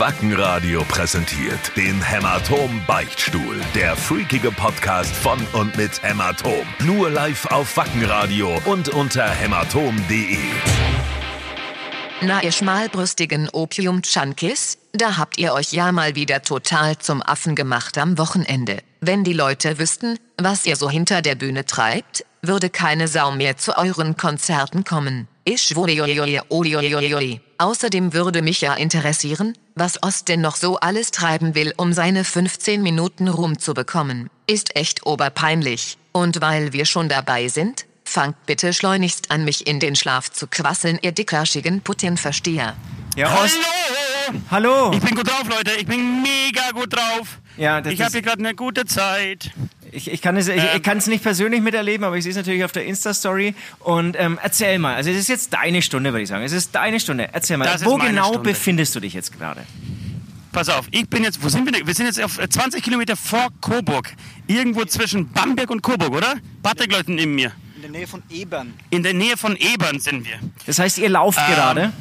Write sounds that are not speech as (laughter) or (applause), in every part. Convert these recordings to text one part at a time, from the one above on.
Wackenradio präsentiert den Hämatom Beichtstuhl. Der freakige Podcast von und mit Hämatom. Nur live auf Wackenradio und unter hämatom.de. Na ihr schmalbrüstigen Opium-Junkies, da habt ihr euch ja mal wieder total zum Affen gemacht am Wochenende. Wenn die Leute wüssten, was ihr so hinter der Bühne treibt, würde keine Sau mehr zu euren Konzerten kommen. Ich wurde Außerdem würde mich ja interessieren, was Ost denn noch so alles treiben will, um seine 15 Minuten Ruhm zu bekommen. Ist echt oberpeinlich. Und weil wir schon dabei sind, fangt bitte schleunigst an, mich in den Schlaf zu quasseln, ihr dickerschigen Putin-Versteher. Ja, Ost. Hallo! Hallo! Ich bin gut drauf, Leute. Ich bin mega gut drauf. Ja, das ich habe hier gerade eine gute Zeit. Ich, ich kann es ich, ich kann es nicht persönlich miterleben, aber ich sehe es natürlich auf der Insta-Story. Und ähm, erzähl mal, also es ist jetzt deine Stunde, würde ich sagen. Es ist deine Stunde. Erzähl mal, Das wo genau Stunde. befindest du dich jetzt gerade? Pass auf, ich bin jetzt, wo sind wir denn? Wir sind jetzt auf äh, 20 Kilometer vor Coburg. Irgendwo zwischen Bamberg und Coburg, oder? Battergleuten neben mir. In der Nähe von Ebern. In der Nähe von Ebern sind wir. Das heißt, ihr lauft Ähm, gerade?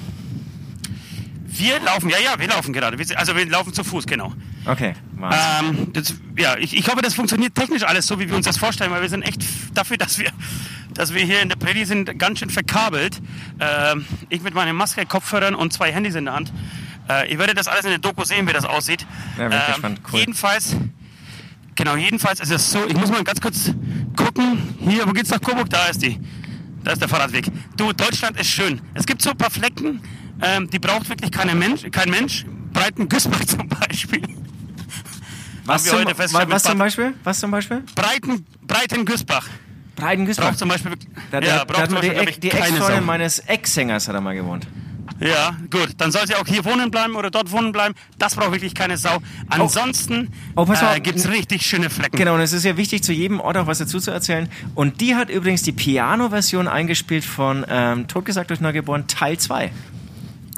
Wir laufen, ja, ja, wir laufen gerade. Also wir laufen zu Fuß, genau. Okay. Ähm, das, ja, ich, ich hoffe, das funktioniert technisch alles so, wie wir uns das vorstellen, weil wir sind echt dafür, dass wir, dass wir hier in der Prärie sind, ganz schön verkabelt. Ähm, ich mit meiner Maske, Kopfhörern und zwei Handys in der Hand. Äh, ihr werdet das alles in der Doku sehen, wie das aussieht. Ja, bin gespannt. Cool. Jedenfalls, genau, jedenfalls ist es so, ich muss mal ganz kurz gucken. Hier, wo geht's nach Coburg? Da ist die. Da ist der Fahrradweg. Du, Deutschland ist schön. Es gibt so ein paar Flecken, ähm, die braucht wirklich keine Mensch, kein Mensch. Breiten Güßbach (laughs) zum Beispiel. Was, zum, was zum Beispiel? Was zum Beispiel? Breiten, Breiten Güßbach. Breitengüßbach. Braucht zum Beispiel, Da, da, ja, da braucht hat zum man die, die Ex-Freundin meines Ex-Sängers hat er mal gewohnt. Ja, gut, dann soll sie auch hier wohnen bleiben oder dort wohnen bleiben. Das braucht wirklich keine Sau. Ansonsten Oh, mal äh, auf. gibt's richtig schöne Flecken. Genau, und es ist ja wichtig, zu jedem Ort auch was dazu zu erzählen. Und die hat übrigens die Piano-Version eingespielt von ähm, Totgesagt durch Neugeboren Teil 2.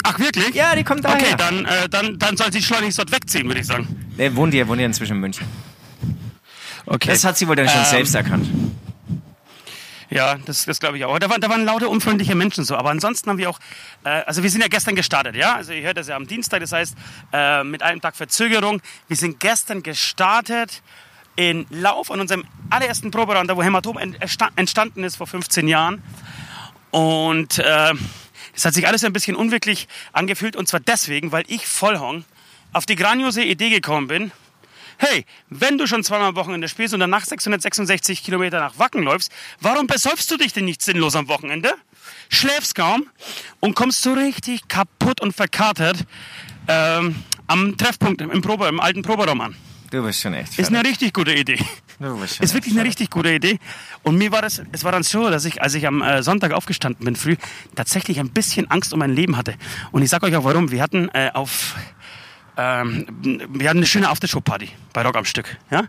Ach, wirklich? Ja, die kommt daher. Okay, dann, äh, dann, dann soll sie schleunigst dort wegziehen, würde ich sagen. Der wohnt ja, wohnt ja inzwischen in München. Okay. Das hat sie wohl dann schon Ähm, selbst erkannt. Ja, das, das glaube ich auch. Da waren, da waren lauter unfreundliche Menschen so. Aber ansonsten haben wir auch, äh, also wir sind ja gestern gestartet, ja? Also ihr hört das ja am Dienstag, das heißt äh, mit einem Tag Verzögerung. Wir sind gestern gestartet in Lauf an unserem allerersten Proberaum, da wo Hämatom entsta- entstanden ist vor 15 Jahren. Und äh, es hat sich alles ein bisschen unwirklich angefühlt. Und zwar deswegen, weil ich Vollhong auf die grandiose Idee gekommen bin, hey, wenn du schon zweimal am Wochenende spielst und danach 666 Kilometer nach Wacken läufst, warum besäufst du dich denn nicht sinnlos am Wochenende? Schläfst kaum und kommst so richtig kaputt und verkatert ähm, am Treffpunkt im, Probe, im alten Proberaum an. Du bist schon echt Ist eine fertig. richtig gute Idee. Du bist schon Ist wirklich eine richtig gute Idee. Und mir war das, es war dann so, dass ich, als ich am äh, Sonntag aufgestanden bin früh, tatsächlich ein bisschen Angst um mein Leben hatte. Und ich sag euch auch warum. Wir hatten äh, auf, ähm, wir hatten eine schöne Aftershow-Party bei Rock am Stück, ja.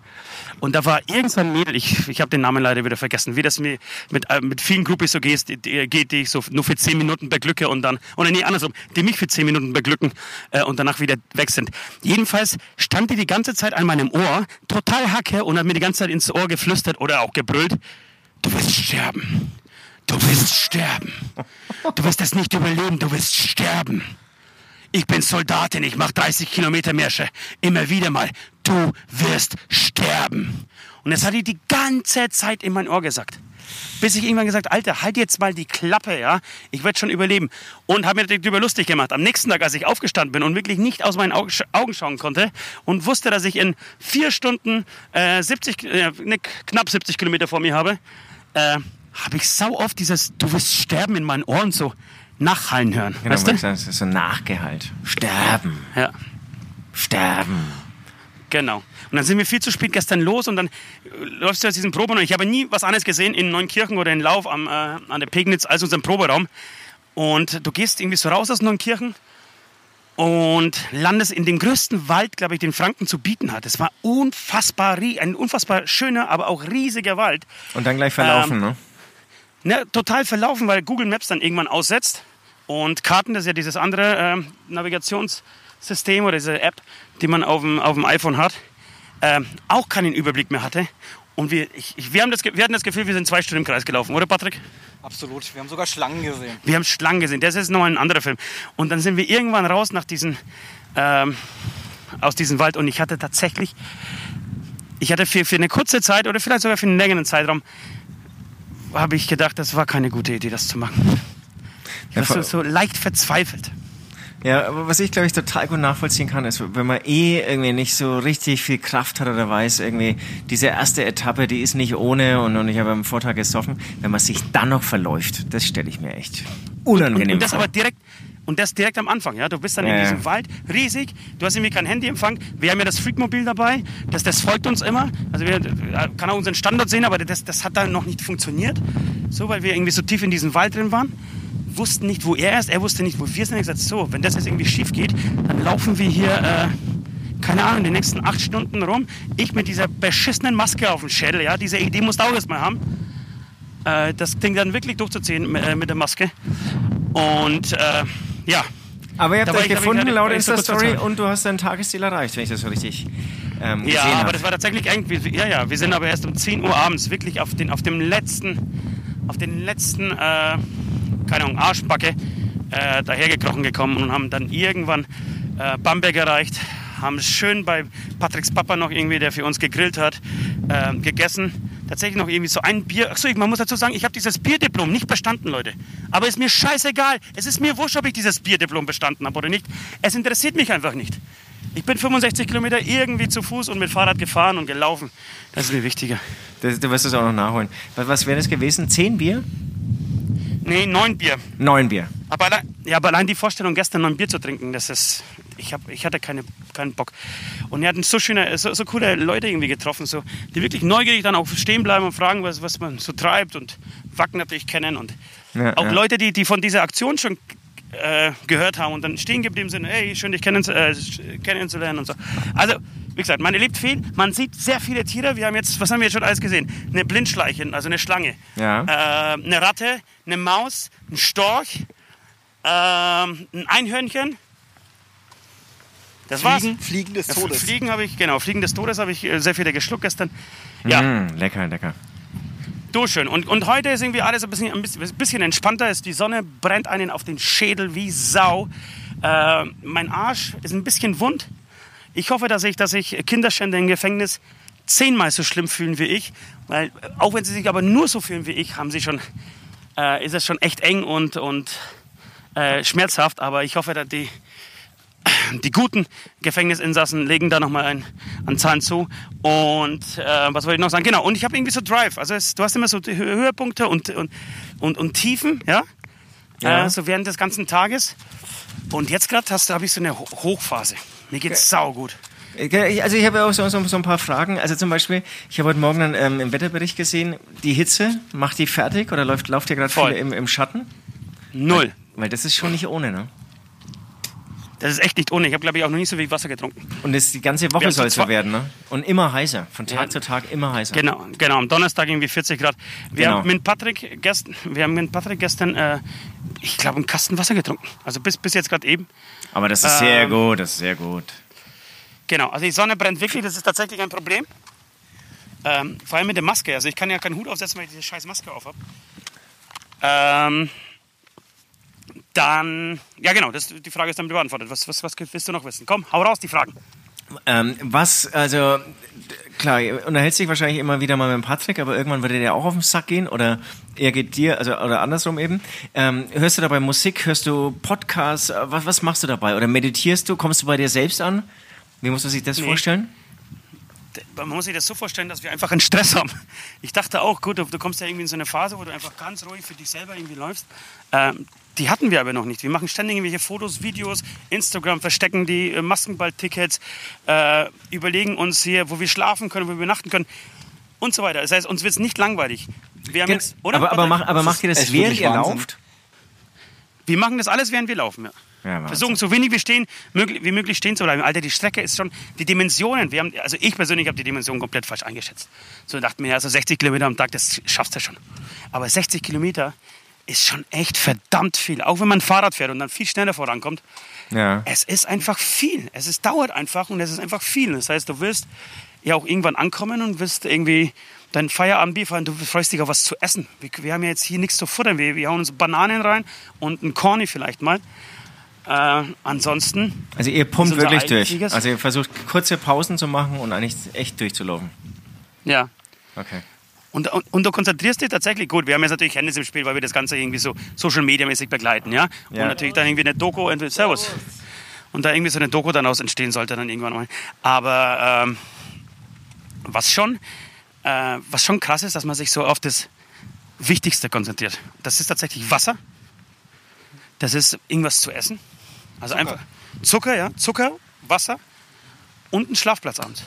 Und da war irgend so ein Mädel, ich, ich habe den Namen leider wieder vergessen, wie das mir mit, äh, mit vielen Groupies so geht, die, geht, die ich so nur für 10 Minuten beglücke und dann, oder nee, andersrum, die mich für 10 Minuten beglücken äh, und danach wieder weg sind. Jedenfalls stand die die ganze Zeit an meinem Ohr, total hacke und hat mir die ganze Zeit ins Ohr geflüstert oder auch gebrüllt, du wirst sterben. Du wirst sterben. Du wirst das nicht überleben, du wirst sterben. Ich bin Soldatin, ich mache 30 Kilometer Märsche. Immer wieder mal. Du wirst sterben. Und das hat die die ganze Zeit in mein Ohr gesagt. Bis ich irgendwann gesagt, Alter, halt jetzt mal die Klappe, ja. Ich werde schon überleben. Und habe mir natürlich darüber lustig gemacht. Am nächsten Tag, als ich aufgestanden bin und wirklich nicht aus meinen Augen sch- Augen schauen konnte und wusste, dass ich in vier Stunden äh, 70, äh, ne, knapp 70 Kilometer vor mir habe, äh, habe ich sau oft dieses Du wirst sterben in meinen Ohren so nachhallen hören. Genau, weißt du? das ist so Nachgehalt. Sterben, Ja. sterben. Genau. Und dann sind wir viel zu spät gestern los und dann äh, läufst du aus diesem Proberaum. Ich habe nie was anderes gesehen in Neunkirchen oder in Lauf am, äh, an der Pegnitz als unseren Proberaum. Und du gehst irgendwie so raus aus Neunkirchen und landest in dem größten Wald, glaube ich, den Franken zu bieten hat. Es war unfassbar, ein unfassbar schöner, aber auch riesiger Wald. Und dann gleich verlaufen, Ähm, ne? Ne, total verlaufen, weil Google Maps dann irgendwann aussetzt. Und Karten, das ist ja dieses andere ähm, Navigationssystem oder diese App, die man auf dem, auf dem iPhone hat, ähm, auch keinen Überblick mehr hatte. Und wir, ich, ich, wir, haben das, wir hatten das Gefühl, wir sind zwei Stunden im Kreis gelaufen, oder Patrick? Absolut. Wir haben sogar Schlangen gesehen. Wir haben Schlangen gesehen. Das ist nochmal ein anderer Film. Und dann sind wir irgendwann raus nach diesen, ähm, aus diesem Wald und ich hatte tatsächlich, ich hatte für, für eine kurze Zeit oder vielleicht sogar für einen längeren Zeitraum, habe ich gedacht, das war keine gute Idee, das zu machen. War so, so leicht verzweifelt. Ja, aber was ich glaube ich total gut nachvollziehen kann, ist, wenn man eh irgendwie nicht so richtig viel Kraft hat oder weiß, irgendwie diese erste Etappe, die ist nicht ohne und, und ich habe am Vortag gesoffen, wenn man sich dann noch verläuft, das stelle ich mir echt unangenehm und, und das vor. aber direkt und das direkt am Anfang, ja. Du bist dann Ja, in ja. diesem Wald, riesig. Du hast irgendwie kein Handyempfang. Wir haben ja das Freakmobil dabei. Das, das folgt uns immer. Also wir äh, kann auch unseren Standort sehen, aber das, das hat dann noch nicht funktioniert. So, weil wir irgendwie so tief in diesem Wald drin waren. Wussten nicht, wo er ist. Er wusste nicht, wo wir sind. Ich gesagt, so, wenn das jetzt irgendwie schief geht, dann laufen wir hier, äh, keine Ahnung, die nächsten acht Stunden rum. Ich mit dieser beschissenen Maske auf dem Schädel, ja. Diese Idee musst du auch erstmal haben. Äh, das Ding dann wirklich durchzuziehen mit, äh, mit der Maske. Und, äh, ja. aber ihr habt euch gefunden ich- laut Insta-Story und du hast dein Tagesziel erreicht, wenn ich das so richtig ähm, Ja, habe. aber das war tatsächlich irgendwie, ja, ja, wir sind aber erst um 10 Uhr abends wirklich auf, den, auf dem letzten, auf den letzten, äh, keine Ahnung, Arschbacke äh, dahergekrochen gekommen und haben dann irgendwann äh, Bamberg erreicht, haben schön bei Patricks Papa noch irgendwie, der für uns gegrillt hat, äh, gegessen. Tatsächlich noch irgendwie so ein Bier. Achso, man muss dazu sagen, ich habe dieses Bierdiplom nicht bestanden, Leute. Aber ist mir scheißegal. Es ist mir wurscht, ob ich dieses Bierdiplom bestanden habe oder nicht. Es interessiert mich einfach nicht. Ich bin 65 Kilometer irgendwie zu Fuß und mit Fahrrad gefahren und gelaufen. Das ist mir wichtiger. Das, du wirst es auch noch nachholen. Was, was wäre das gewesen? Zehn Bier? Nee, neun Bier. Neun Bier. Aber allein, ja, aber allein die Vorstellung, gestern neun Bier zu trinken, das ist. Ich, hab, ich hatte keine, keinen Bock. Und wir hatten so schöne, so, so coole Leute irgendwie getroffen, so, die wirklich neugierig dann auch stehen bleiben und fragen, was, was man so treibt und Wacken natürlich kennen. Und Ja, auch ja. Leute, die, die von dieser Aktion schon äh, gehört haben und dann stehen geblieben sind, hey, schön dich kennen, äh, kennenzulernen und so. Also, wie gesagt, man erlebt viel, man sieht sehr viele Tiere. Wir haben jetzt, was haben wir jetzt schon alles gesehen? Eine Blindschleiche, also eine Schlange, Ja. äh, eine Ratte, eine Maus, ein Storch, ähm, ein Einhörnchen. Das war's. Fliegen, Fliegen des Ja, Todes. Fliegen habe ich, genau, Fliegen des Todes habe ich äh, sehr viele geschluckt gestern. Ja, Mm, lecker, lecker. du schön. Und, und heute ist irgendwie alles ein bisschen, ein bisschen, ein bisschen entspannter. Ist, die Sonne brennt einen auf den Schädel wie Sau. Äh, mein Arsch ist ein bisschen wund. Ich hoffe, dass ich, dass ich Kinderschänder im Gefängnis zehnmal so schlimm fühlen wie ich. Weil, auch wenn sie sich aber nur so fühlen wie ich, haben sie schon, äh, ist es schon echt eng und, und äh, schmerzhaft. Aber ich hoffe, dass die, die guten Gefängnisinsassen legen da nochmal einen, einen Zahn zu. Und äh, was wollte ich noch sagen? Genau, und ich habe irgendwie so Drive. Also es, du hast immer so Höhepunkte und, und, und, und Tiefen, ja? Ja. Äh, so während des ganzen Tages. Und jetzt gerade habe ich so eine Ho Hochphase. Mir geht's saugut. Ich- Also ich habe ja auch so, so, so ein paar Fragen. Also zum Beispiel, ich habe heute Morgen dann, ähm, im Wetterbericht gesehen, die Hitze, macht die fertig oder läuft, läuft ihr gerade viel im, im Schatten? Null. Weil das ist schon nicht ohne, ne? Das ist echt nicht ohne. Ich habe, glaube ich, auch noch nie so viel Wasser getrunken. Und das die ganze Woche soll es so werden, ne? Und immer heißer. Von Tag Ja. zu Tag immer heißer. Genau, genau. Am Donnerstag irgendwie 40 Grad. Wir Genau. haben mit Patrick gestern, wir haben mit Patrick gestern, äh, ich glaube, einen Kasten Wasser getrunken. Also bis, bis jetzt gerade eben. Aber das ist sehr Ähm, gut, das ist sehr gut. Genau, also die Sonne brennt wirklich, das ist tatsächlich ein Problem. Ähm, vor allem mit der Maske. Also ich kann ja keinen Hut aufsetzen, weil ich diese scheiß Maske auf habe. Ähm, dann, ja genau, das, die Frage ist damit beantwortet. Was, was, was willst du noch wissen? Komm, hau raus die Fragen. Ähm, was, also, klar, unterhältst dich wahrscheinlich immer wieder mal mit Patrick, aber irgendwann würde der auch auf den Sack gehen oder er geht dir, also, oder andersrum eben. Ähm, hörst du dabei Musik, hörst du Podcasts, äh, was, was machst du dabei? Oder meditierst du, kommst du bei dir selbst an? Wie muss man sich das Nee. vorstellen? Man muss sich das so vorstellen, dass wir einfach einen Stress haben. Ich dachte auch, gut, du, du kommst ja irgendwie in so eine Phase, wo du einfach ganz ruhig für dich selber irgendwie läufst. Ähm, die hatten wir aber noch nicht. Wir machen ständig irgendwelche Fotos, Videos, Instagram, verstecken die äh, Maskenball-Tickets, äh, überlegen uns hier, wo wir schlafen können, wo wir übernachten können und so weiter. Das heißt, uns wird es nicht langweilig. Wir haben Gen- jetzt, oder? aber, aber, mach, aber macht ihr das, während ihr Wahnsinn. lauft? Wir machen das alles, während wir laufen. Ja. Ja. Versuchen so wenig wie, stehen, möglich, wie möglich stehen zu bleiben. Alter, die Strecke ist schon, die Dimensionen, wir haben, also ich persönlich habe die Dimensionen komplett falsch eingeschätzt. So dachte mir, also 60 Kilometer am Tag, das schaffst du schon. Aber 60 Kilometer ist schon echt verdammt viel. Auch wenn man Fahrrad fährt und dann viel schneller vorankommt. Ja. Es ist einfach viel. Es ist, dauert einfach und es ist einfach viel. Das heißt, du wirst ja auch irgendwann ankommen und wirst irgendwie dein Feierabendbier fahren, du freust dich auf was zu essen. Wir, wir haben ja jetzt hier nichts zu futtern. Wir, wir hauen uns Bananen rein und ein Corny vielleicht mal. Äh, ansonsten. Also ihr pumpt wirklich durch. Also ihr versucht kurze Pausen zu machen und eigentlich echt durchzulaufen. Ja. Okay. Und, und, und du konzentrierst dich tatsächlich gut. Wir haben jetzt natürlich Handys im Spiel, weil wir das Ganze irgendwie so Social Media mäßig begleiten, ja. Ja. Und natürlich dann irgendwie eine Doku, entweder Servus. Und da irgendwie so eine Doku dann aus entstehen sollte dann irgendwann mal. Aber ähm, was schon, äh, was schon krass ist, dass man sich so auf das Wichtigste konzentriert. Das ist tatsächlich Wasser. Das ist irgendwas zu essen. Also einfach Zucker, ja, Zucker, Wasser und ein Schlafplatz abends.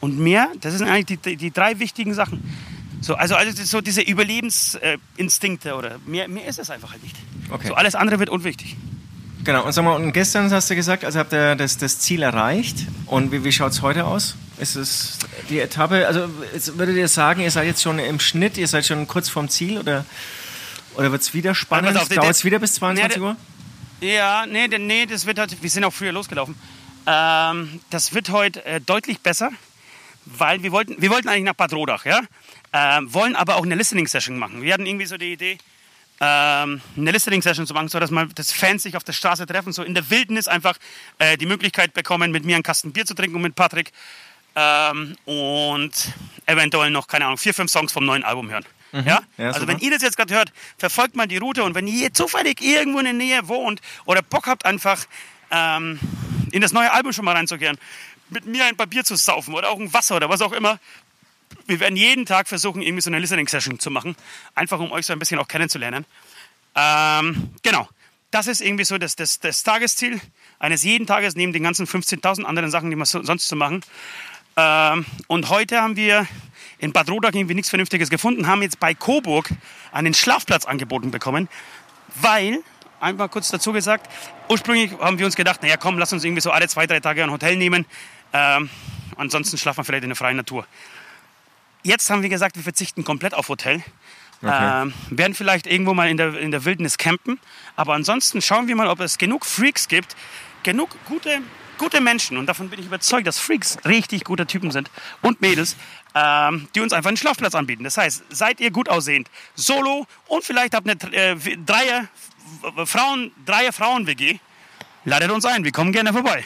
Und mehr, das sind eigentlich die, die, die drei wichtigen Sachen. So, also, also so diese Überlebensinstinkte oder mehr, mehr ist es einfach halt nicht. Okay. So alles andere wird unwichtig. Genau, und sag mal, und gestern hast du gesagt, also habt ihr das, das Ziel erreicht. Und wie, wie schaut es heute aus? Ist es die Etappe, also würdet ihr sagen, ihr seid jetzt schon im Schnitt, ihr seid schon kurz vorm Ziel oder, oder wird es wieder spannend? Dauert es der- wieder bis 22 Nee, der- Uhr? Ja, nee, nee, das wird halt, wir sind auch früher losgelaufen. Ähm, das wird heute äh, deutlich besser, weil wir wollten, wir wollten eigentlich nach Bad Rodach, ja? Ähm, wollen aber auch eine Listening-Session machen. Wir hatten irgendwie so die Idee, ähm, eine Listening-Session zu machen, so dass mal das Fans sich auf der Straße treffen, so in der Wildnis einfach äh, die Möglichkeit bekommen, mit mir einen Kasten Bier zu trinken und mit Patrick ähm, und eventuell noch, keine Ahnung, vier, fünf Songs vom neuen Album hören. Ja? Ja, also wenn ihr das jetzt gerade hört, verfolgt mal die Route und wenn ihr zufällig irgendwo in der Nähe wohnt oder Bock habt einfach ähm, in das neue Album schon mal reinzugehen, mit mir ein Papier zu saufen oder auch ein Wasser oder was auch immer, wir werden jeden Tag versuchen, irgendwie so eine Listening-Session zu machen, einfach um euch so ein bisschen auch kennenzulernen. Ähm, genau, das ist irgendwie so das, das, das Tagesziel eines jeden Tages neben den ganzen 15.000 anderen Sachen, die wir so, sonst zu machen. Ähm, und heute haben wir in Bad Rodach irgendwie nichts Vernünftiges gefunden, haben jetzt bei Coburg einen Schlafplatz angeboten bekommen, weil, einmal kurz dazu gesagt, ursprünglich haben wir uns gedacht, naja komm, lass uns irgendwie so alle zwei, drei Tage ein Hotel nehmen, ähm, ansonsten schlafen wir vielleicht in der freien Natur. Jetzt haben wir gesagt, wir verzichten komplett auf Hotel. Ähm, werden vielleicht irgendwo mal in der, in der Wildnis campen. Aber ansonsten schauen wir mal, ob es genug Freaks gibt, genug gute, gute Menschen. Und davon bin ich überzeugt, dass Freaks richtig gute Typen sind und Mädels, ähm, die uns einfach einen Schlafplatz anbieten. Das heißt, seid ihr gut aussehend, solo und vielleicht habt eine äh, Dreier, Frauen, Dreier Frauen-WG, ladet uns ein. Wir kommen gerne vorbei.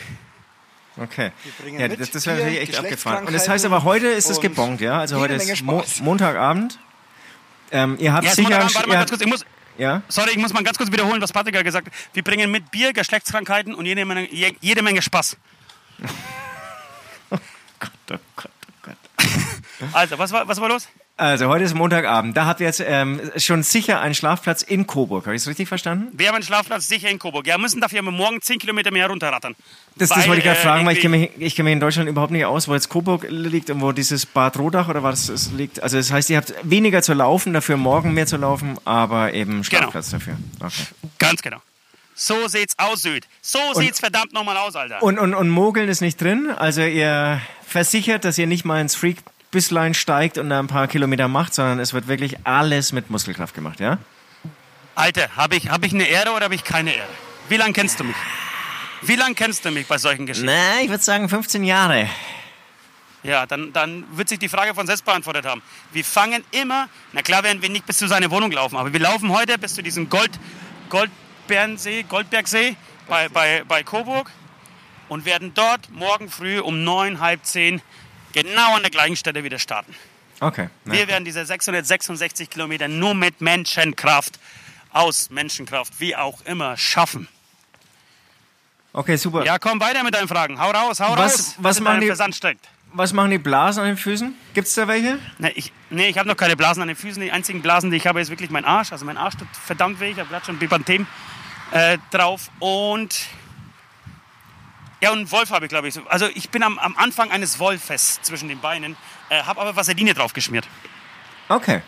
Okay. Ja, das, das wäre natürlich echt abgefahren. Und das heißt aber, heute ist es gebongt, ja? Also heute ist Mo. Montagabend. Ähm, ihr habt Ja, sicher... Montagabend, warte mal ganz kurz. Ich muss, ja? Sorry, ich muss mal ganz kurz wiederholen, was Patrick gerade gesagt hat. Wir bringen mit Bier, Geschlechtskrankheiten und jede Menge, je- jede Menge Spaß. (laughs) (laughs) Oh Gott, oh Gott. Also, was war, was war los? Also heute ist Montagabend. Da habt ihr jetzt ähm, schon sicher einen Schlafplatz in Coburg. Habe ich es richtig verstanden? Wir haben einen Schlafplatz sicher in Coburg. Ja, müssen dafür morgen 10 Kilometer mehr runterrattern. Das, das Weil, wollte ich gerade äh, fragen, weil ich kenne mich, ich kenn mich in Deutschland überhaupt nicht aus, wo jetzt Coburg liegt und wo dieses Bad Rodach oder was es liegt. Also das heißt, ihr habt weniger zu laufen, dafür morgen mehr zu laufen, aber Genau. eben Schlafplatz dafür. Okay. Ganz genau. So sieht's aus, Süd. So sieht's verdammt nochmal aus, Alter. Und, und, und Mogeln ist nicht drin. Also ihr versichert, dass ihr nicht mal ins Freak-Büsslein steigt und da ein paar Kilometer macht, sondern es wird wirklich alles mit Muskelkraft gemacht, ja? Alter, habe ich, hab ich eine Ehre oder habe ich keine Ehre? Wie lange kennst du mich? Wie lange kennst du mich bei solchen Geschichten? Na, ich würde sagen 15 Jahre. Ja, dann, dann wird sich die Frage von selbst beantwortet haben. Wir fangen immer, na klar werden wir nicht bis zu seiner Wohnung laufen, aber wir laufen heute bis zu diesem Gold, Goldbernsee, Goldbergsee bei, bei, bei Coburg und werden dort morgen früh um neun, halb zehn genau an der gleichen Stelle wieder starten. Okay. Na, Wir werden diese 666 Kilometer nur mit Menschenkraft, aus Menschenkraft, wie auch immer, schaffen. okay, super. Ja, komm weiter mit deinen Fragen. Hau raus, hau Was- raus. was in machen die- Versand steckt. Was machen die Blasen an den Füßen? Gibt es da welche? Ne, ich, nee, ich habe noch keine Blasen an den Füßen. Die einzigen Blasen, die ich habe, ist wirklich mein Arsch. Also mein Arsch tut verdammt weh. Ich habe gerade schon Bepanthen äh, drauf. Und ja, und Wolf habe ich, glaube ich. Also ich bin am, am Anfang eines Wolfes zwischen den Beinen, äh, habe aber Vaseline drauf geschmiert. Okay.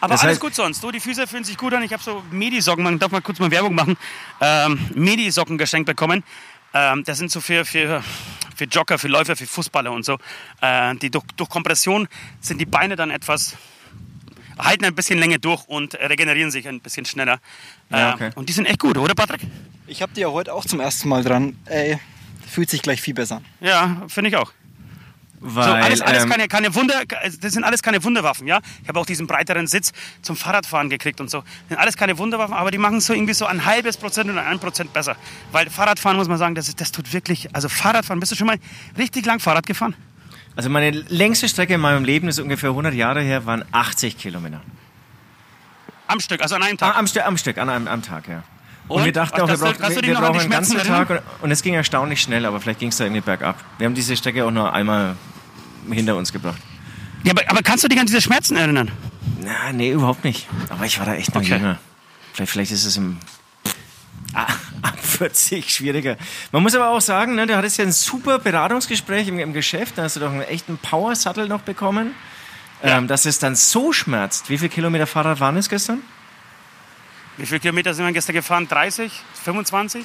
Aber Das alles heißt- gut sonst. Du, die Füße fühlen sich gut an. Ich habe so Medi-Socken, man darf mal kurz mal Werbung machen, ähm, Medi-Socken geschenkt bekommen. Ähm, das sind so für, für, für Jogger, für Läufer, für Fußballer und so. Äh, die durch, durch Kompression sind die Beine dann etwas, halten ein bisschen länger durch und regenerieren sich ein bisschen schneller. Ja, Äh, okay. Und die sind echt gut, oder Patrick? Ich habe die ja heute auch zum ersten Mal dran. Ey, fühlt sich gleich viel besser an. Ja, finde ich auch. Weil, so, alles, alles ähm, keine, keine Wunder, das sind alles keine Wunderwaffen, ja. Ich habe auch diesen breiteren Sitz zum Fahrradfahren gekriegt und so. Das sind alles keine Wunderwaffen, aber die machen es so irgendwie so ein halbes Prozent oder ein Prozent besser. Weil Fahrradfahren muss man sagen, das, ist- das tut wirklich, also Fahrradfahren, bist du schon mal richtig lang Fahrrad gefahren? Also meine längste Strecke in meinem Leben ist ungefähr 100 Jahre her, waren 80 Kilometer. Am Stück, also an einem Ah, Tag. am, Stück- am Stück, an einem am Tag, ja. Und, Und? wir dachten auch, wir du wir, wir brauchen einen ganzen Tag und, und es ging erstaunlich schnell, aber vielleicht ging es da irgendwie bergab. Wir haben diese Strecke auch nur einmal hinter uns gebracht. Ja, aber, aber kannst du dich an diese Schmerzen erinnern? Na, nee, überhaupt nicht. Aber ich war da echt noch Okay. jünger. Vielleicht, vielleicht ist es im Ah, (laughs) ab 40 schwieriger. Man muss aber auch sagen, ne, du hattest ja ein super Beratungsgespräch im, im Geschäft, da hast du doch einen echten Power-Sattel noch bekommen. Ähm, dass es dann so schmerzt. Wie viele Kilometer Fahrrad waren es gestern? Wie viele Kilometer sind wir gestern gefahren? 30? 25?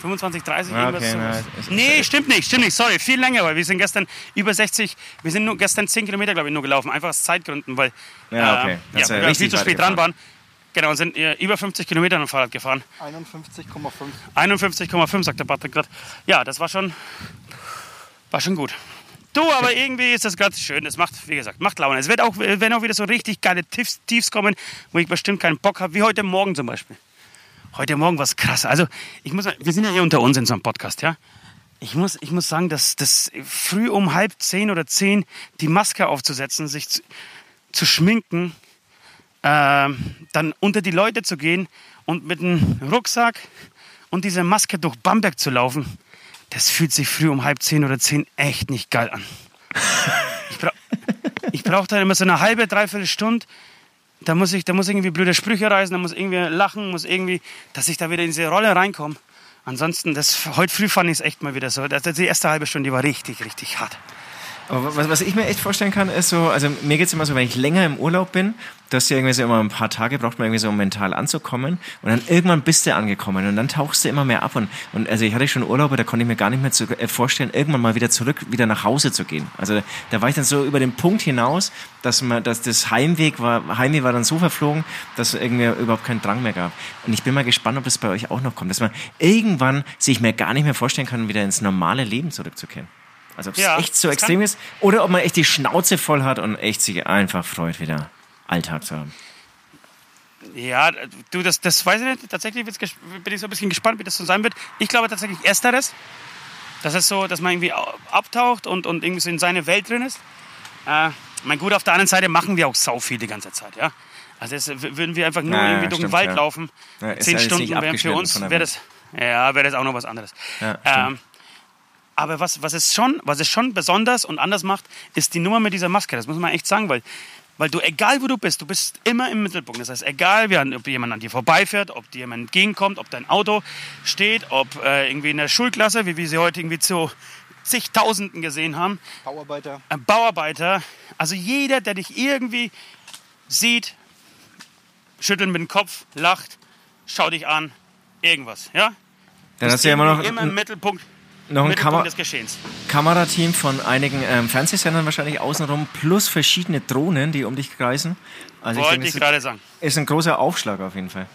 25, 30, Ah, irgendwas okay, na, Nee, stimmt nicht, stimmt nicht, sorry, viel länger, weil wir sind gestern über 60, wir sind nur gestern 10 Kilometer, glaube ich, nur gelaufen, einfach aus Zeitgründen, weil Ja, okay. äh, ja ja, viel zu spät dran waren. Genau, und sind äh, über 50 Kilometer dem Fahrrad gefahren. 51,5. 51,5, sagt der Patrick gerade. Ja, das war schon, war schon gut. Du, aber irgendwie ist das gerade schön. Das macht, wie gesagt, macht Laune. Es wird auch, wenn auch wieder so richtig geile Tiefs, Tiefs kommen, wo ich bestimmt keinen Bock habe, wie heute Morgen zum Beispiel. Heute Morgen war es krass. Also, ich muss, wir sind ja hier unter uns in so einem Podcast, ja. Ich muss, ich muss sagen, dass das früh um halb zehn oder zehn die Maske aufzusetzen, sich zu, zu schminken, ähm, dann unter die Leute zu gehen und mit einem Rucksack und dieser Maske durch Bamberg zu laufen, das fühlt sich früh um halb zehn oder zehn echt nicht geil an. Ich, bra ich brauche dann immer so eine halbe, dreiviertel Stunde. Da muss ich, da muss ich irgendwie blöde Sprüche reißen, da muss irgendwie lachen, muss irgendwie, dass ich da wieder in diese Rolle reinkomme. Ansonsten, das, heute früh fand ich es echt mal wieder so. Das, die erste halbe Stunde, die war richtig, richtig hart. Aber was, was ich mir echt vorstellen kann, ist so, also mir geht's immer so, wenn ich länger im Urlaub bin, dass du irgendwie so immer ein paar Tage braucht man irgendwie so, um mental anzukommen und dann irgendwann bist du angekommen und dann tauchst du immer mehr ab und, und also ich hatte schon Urlaube, da konnte ich mir gar nicht mehr zu, äh, vorstellen, irgendwann mal wieder zurück, wieder nach Hause zu gehen. Also da war ich dann so über den Punkt hinaus, dass man, dass das Heimweg war, Heimweg war dann so verflogen, dass es irgendwie überhaupt keinen Drang mehr gab. Und ich bin mal gespannt, ob das bei euch auch noch kommt, dass man irgendwann sich mir gar nicht mehr vorstellen kann, wieder ins normale Leben zurückzukehren. Also ob es Ja, echt so extrem ist oder ob man echt die Schnauze voll hat und echt sich einfach freut, wieder Alltag zu haben. Ja, du, das, das weiß ich nicht. Tatsächlich bin ich so ein bisschen gespannt, wie das so sein wird. Ich glaube tatsächlich ersteres. Das ist so, dass man irgendwie au- abtaucht und, und irgendwie so in seine Welt drin ist. Äh, mein gut, auf der anderen Seite machen wir auch sau viel die ganze Zeit, ja. Also das, würden wir einfach nur Ja, irgendwie durch den Wald ja. laufen, Ja, zehn Stunden wären für uns, wäre das, ja, wäre das auch noch was anderes. Ähm, aber was, was, es schon, was es schon besonders und anders macht, ist die Nummer mit dieser Maske. Das muss man echt sagen, weil, weil du, egal wo du bist, du bist immer im Mittelpunkt. Das heißt, egal wie, ob jemand an dir vorbeifährt, ob dir jemand entgegenkommt, ob dein Auto steht, ob äh, irgendwie in der Schulklasse, wie wir sie heute irgendwie zu zigtausenden gesehen haben, Bauarbeiter. ein Bauarbeiter, also jeder, der dich irgendwie sieht, schüttelt mit dem Kopf, lacht, schaut dich an, irgendwas, ja? Dann hast du ja immer noch, immer im Mittelpunkt, noch ein Geschehens. Kamerateam von einigen ähm, Fernsehsendern wahrscheinlich außenrum, plus verschiedene Drohnen, die um dich kreisen. Also Wollte ich das gerade sagen. ist ein großer Aufschlag auf jeden Fall.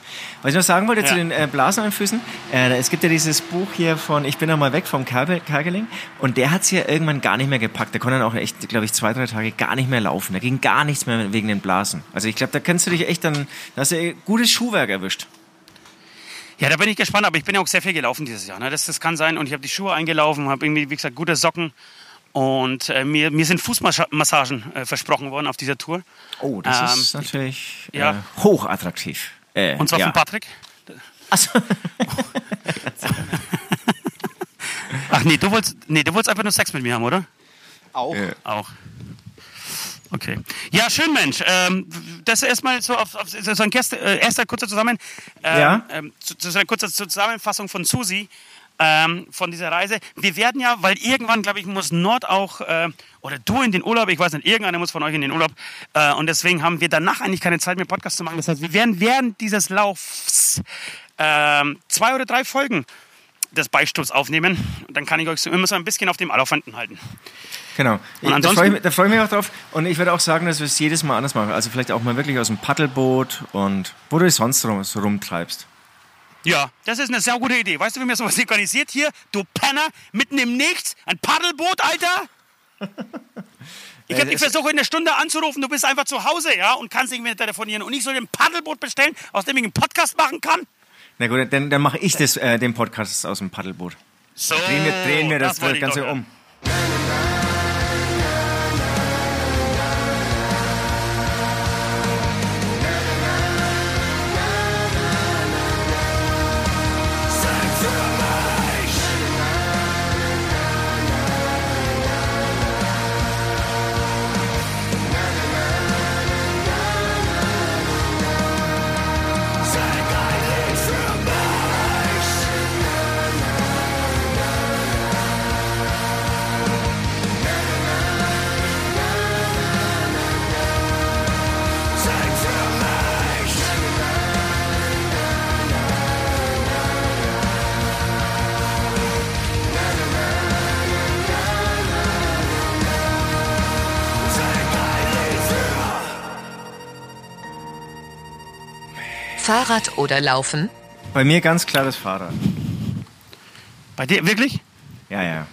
Was ich noch sagen wollte zu Ja. den äh, Blasen an den Füßen, äh, es gibt ja dieses Buch hier von Ich bin noch mal weg vom Kerbe- Kerkeling und der hat es ja irgendwann gar nicht mehr gepackt. Der konnte dann auch echt, glaube ich, zwei, drei Tage gar nicht mehr laufen. Da ging gar nichts mehr wegen den Blasen. Also ich glaube, da kannst du dich echt dann, da hast du gutes Schuhwerk erwischt. Ja, da bin ich gespannt, aber ich bin ja auch sehr viel gelaufen dieses Jahr. Ne? Das, das kann sein und ich habe die Schuhe eingelaufen, habe irgendwie, wie gesagt, gute Socken und äh, mir, mir sind Fußmassagen äh, versprochen worden auf dieser Tour. Oh, das Ähm, ist natürlich ja. äh, hochattraktiv. Äh, Und zwar ja. von Patrick. Achso. (laughs) Ach nee, du wolltest, nee, du wolltest einfach nur Sex mit mir haben, oder? Auch. Auch. Okay. Ja, schön, Mensch. Ähm, das erstmal so auf, auf so ein Gäste, äh, erster kurzer Zusammen, ähm, Ja. ähm, zu, zu so einer kurzen Zusammenfassung von Susi ähm, von dieser Reise. Wir werden ja, weil irgendwann, glaube ich, muss Nord auch äh, oder du in den Urlaub, ich weiß nicht, irgendeiner muss von euch in den Urlaub äh, und deswegen haben wir danach eigentlich keine Zeit mehr Podcast zu machen. Das heißt, wir werden während dieses Laufs ähm, zwei oder drei Folgen des Beistuhls aufnehmen und dann kann ich euch so immer so ein bisschen auf dem Alafanten halten. Genau. Und da ansonsten- freue ich, mich- da freu ich mich auch drauf. Und ich würde auch sagen, dass wir es jedes Mal anders machen. Also vielleicht auch mal wirklich aus dem Paddelboot und wo du dich sonst rum, so rumtreibst. Ja, das ist eine sehr gute Idee. Weißt du, wie man sowas organisiert? Hier, du Penner, mitten im Nichts, ein Paddelboot, Alter. (laughs) Ich habe dich versucht, in der Stunde anzurufen, du bist einfach zu Hause, ja, und kannst nicht mehr telefonieren. Und ich soll dir ein Paddelboot bestellen, aus dem ich einen Podcast machen kann? Na gut, dann, dann mache ich das, äh, den Podcast aus dem Paddelboot. So, Drehen wir, drehen wir das, wollte ich Ganze doch um. Fahrrad oder Laufen? Bei mir ganz klar das Fahrrad. Bei dir, wirklich? Ja, ja.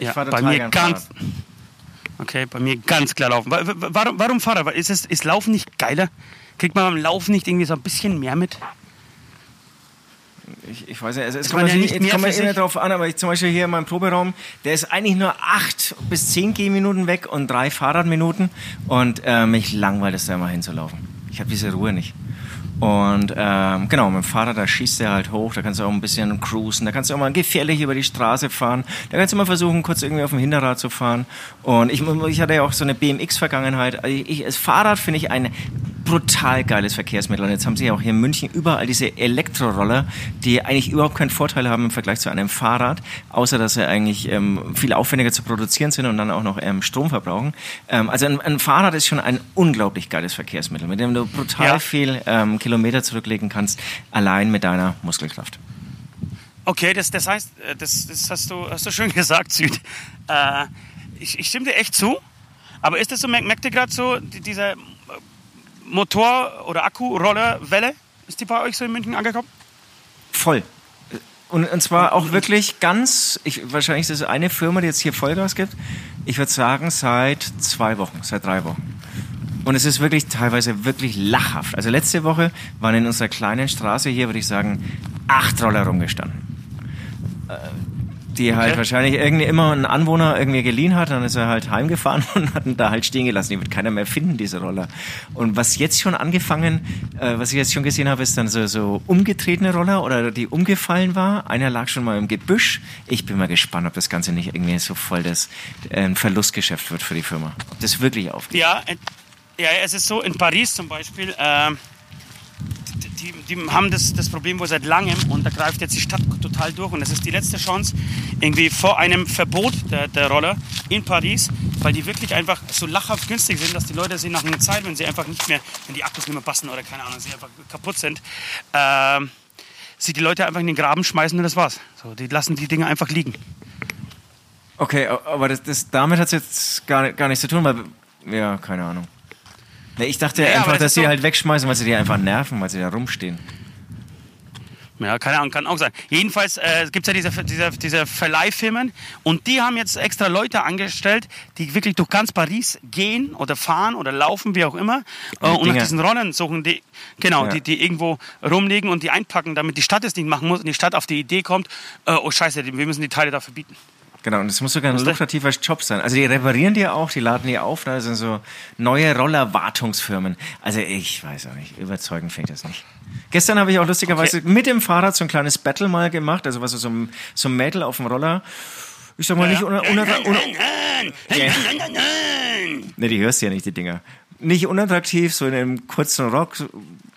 Ich Ja, fahr bei mir ganz. Okay, bei mir ganz klar laufen. Wa- wa- Warum, warum Fahrrad? Ist, es, ist Laufen nicht geiler? Kriegt man beim Laufen nicht irgendwie so ein bisschen mehr mit? Ich, ich weiß nicht, es, es kommt ja nicht kommt immer drauf an, aber ich zum Beispiel hier in meinem Proberaum, der ist eigentlich nur acht bis zehn Gehminuten weg und drei Fahrradminuten und äh, mich langweilt es da immer hinzulaufen. Ich habe diese Ruhe nicht. Und ähm, genau, mit dem Fahrrad, da schießt er halt hoch, da kannst du auch ein bisschen cruisen, da kannst du auch mal gefährlich über die Straße fahren, da kannst du mal versuchen, kurz irgendwie auf dem Hinterrad zu fahren. Und ich, ich hatte ja auch so eine BMX-Vergangenheit. Also Fahrrad finde ich ein brutal geiles Verkehrsmittel. Und jetzt haben sie ja auch hier in München überall diese Elektroroller, die eigentlich überhaupt keinen Vorteil haben im Vergleich zu einem Fahrrad, außer dass sie eigentlich ähm, viel aufwendiger zu produzieren sind und dann auch noch ähm, Strom verbrauchen. Ähm, also ein, ein Fahrrad ist schon ein unglaublich geiles Verkehrsmittel, mit dem du brutal Ja. viel ähm, Kilometer zurücklegen kannst, allein mit deiner Muskelkraft. Okay, das, das heißt, äh, das, das hast, du, hast du schön (laughs) gesagt, Süd. Äh, ich, ich stimme dir echt zu. Aber ist das so, merkt, ihr gerade so, die, diese äh, Motor- oder Akku-Roller-Welle? Ist die bei euch so in München angekommen? Voll. Und, und zwar auch wirklich ganz, ich, wahrscheinlich ist es eine Firma, die jetzt hier Vollgas gibt. Ich würde sagen, seit zwei Wochen, seit drei Wochen. Und es ist wirklich teilweise wirklich lachhaft. Also letzte Woche waren in unserer kleinen Straße hier, würde ich sagen, acht Roller rumgestanden. Äh, Die halt Okay. wahrscheinlich irgendwie immer ein Anwohner irgendwie geliehen hat, dann ist er halt heimgefahren (laughs) und hat ihn da halt stehen gelassen. Die wird keiner mehr finden, diese Roller. Und was jetzt schon angefangen, äh, was ich jetzt schon gesehen habe, ist dann so, so umgetretene Roller oder die umgefallen war. Einer lag schon mal im Gebüsch. Ich bin mal gespannt, ob das Ganze nicht irgendwie so voll das äh, ein Verlustgeschäft wird für die Firma. Ob das wirklich aufgeht. Ja, äh, ja, es ist so, in Paris zum Beispiel, ähm, die, die, haben das, das Problem wohl seit langem und da greift jetzt die Stadt total durch und das ist die letzte Chance irgendwie vor einem Verbot der, der Roller in Paris, weil die wirklich einfach so lachhaft günstig sind, dass die Leute sie nach einer Zeit, wenn sie einfach nicht mehr, wenn die Akkus nicht mehr passen oder keine Ahnung, sie einfach kaputt sind, ähm, sie die Leute einfach in den Graben schmeißen und das war's. So, die lassen die Dinge einfach liegen. Okay, aber das, das, damit hat es jetzt gar, gar nichts zu tun, weil, ja, keine Ahnung. Nee, ich dachte Ja, einfach, das dass sie halt wegschmeißen, weil sie die einfach nerven, weil sie da rumstehen. Ja, keine Ahnung, kann auch sein. Jedenfalls äh, gibt es ja diese, diese, diese Verleihfirmen und die haben jetzt extra Leute angestellt, die wirklich durch ganz Paris gehen oder fahren oder laufen, wie auch immer, äh, und nach diesen Rollern suchen, die, genau, Ja. die, die irgendwo rumliegen und die einpacken, damit die Stadt es nicht machen muss und die Stadt auf die Idee kommt, äh, oh scheiße, wir müssen die Teile da verbieten. Genau, und das muss sogar ein lukrativer Job sein. Also die reparieren die auch, die laden die auf, da sind so neue Rollerwartungsfirmen. Also ich weiß auch nicht, überzeugend finde ich das nicht. Gestern habe ich auch lustigerweise mit dem Fahrrad so ein kleines Battle mal gemacht, also was so ein, so ein Mädel auf dem Roller. Ich sag mal nicht uner, uner, uner, Ja. Ne, die hörst du ja nicht, die Dinger. Nicht unattraktiv, so in einem kurzen Rock,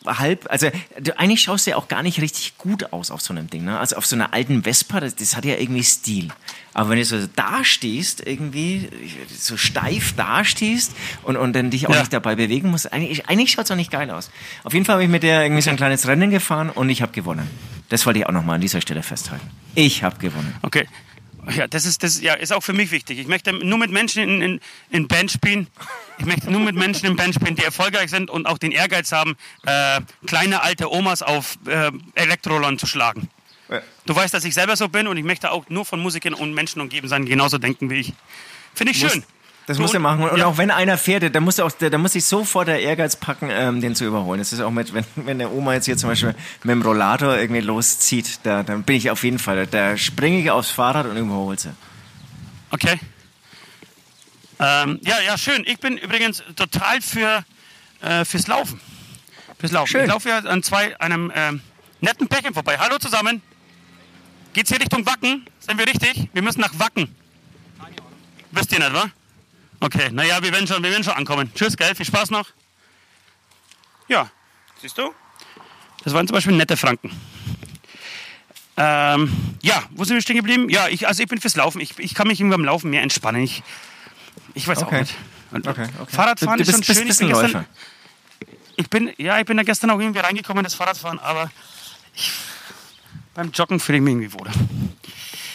halb, also du, eigentlich schaust du ja auch gar nicht richtig gut aus auf so einem Ding, ne? Also auf so einer alten Vespa, das, das hat ja irgendwie Stil. Aber wenn du so dastehst, irgendwie, so steif dastehst und, und dann dich auch Ja. nicht dabei bewegen musst, eigentlich, eigentlich schaut's auch nicht geil aus. Auf jeden Fall habe ich mit der irgendwie so ein kleines Rennen gefahren und ich habe gewonnen. Das wollte ich auch nochmal an dieser Stelle festhalten. Ich habe gewonnen. Okay. Ja, das ist, das ja, ist auch für mich wichtig. Ich möchte nur mit Menschen in, in, in Band spielen. Ich möchte nur mit Menschen in Band spielen, die erfolgreich sind und auch den Ehrgeiz haben, äh, kleine alte Omas auf äh, Elektrorollern zu schlagen. Ja. Du weißt, dass ich selber so bin und ich möchte auch nur von Musikern und Menschen umgeben sein, die genauso denken wie ich. Finde ich schön. Das muss er machen. Und ja. auch wenn einer fährt, da muss, auch, da muss sich sofort der Ehrgeiz packen, ähm, den zu überholen. Das ist auch mit, (laughs) wenn, wenn der Oma jetzt hier zum Beispiel mit dem Rollator irgendwie loszieht, da, dann bin ich auf jeden Fall, da springe ich aufs Fahrrad und überhole sie. Okay. Ähm, ja, ja, schön. Ich bin übrigens total für, äh, fürs Laufen. Fürs Laufen. Schön. Ich laufe ja an zwei, einem ähm, netten Pärchen vorbei. Hallo zusammen. Geht's hier Richtung Wacken? Sind wir richtig? Wir müssen nach Wacken. Wisst ihr nicht, wa? Okay, naja, wir werden schon, wir werden schon ankommen. Tschüss, gell? Viel Spaß noch. Ja, siehst du? Das waren zum Beispiel nette Franken. Ähm, ja, wo sind wir stehen geblieben? Ja, ich, also ich bin fürs Laufen. Ich, ich kann mich irgendwie beim Laufen mehr entspannen. Ich, ich weiß Okay. auch nicht. Und Okay, okay. Fahrradfahren du, du ist schon bist, schön. bist ich, ein bin Läufer. gestern, ich bin, ja, ich bin da gestern auch irgendwie reingekommen, das Fahrradfahren, aber ich, beim Joggen fühle ich mich irgendwie wohler.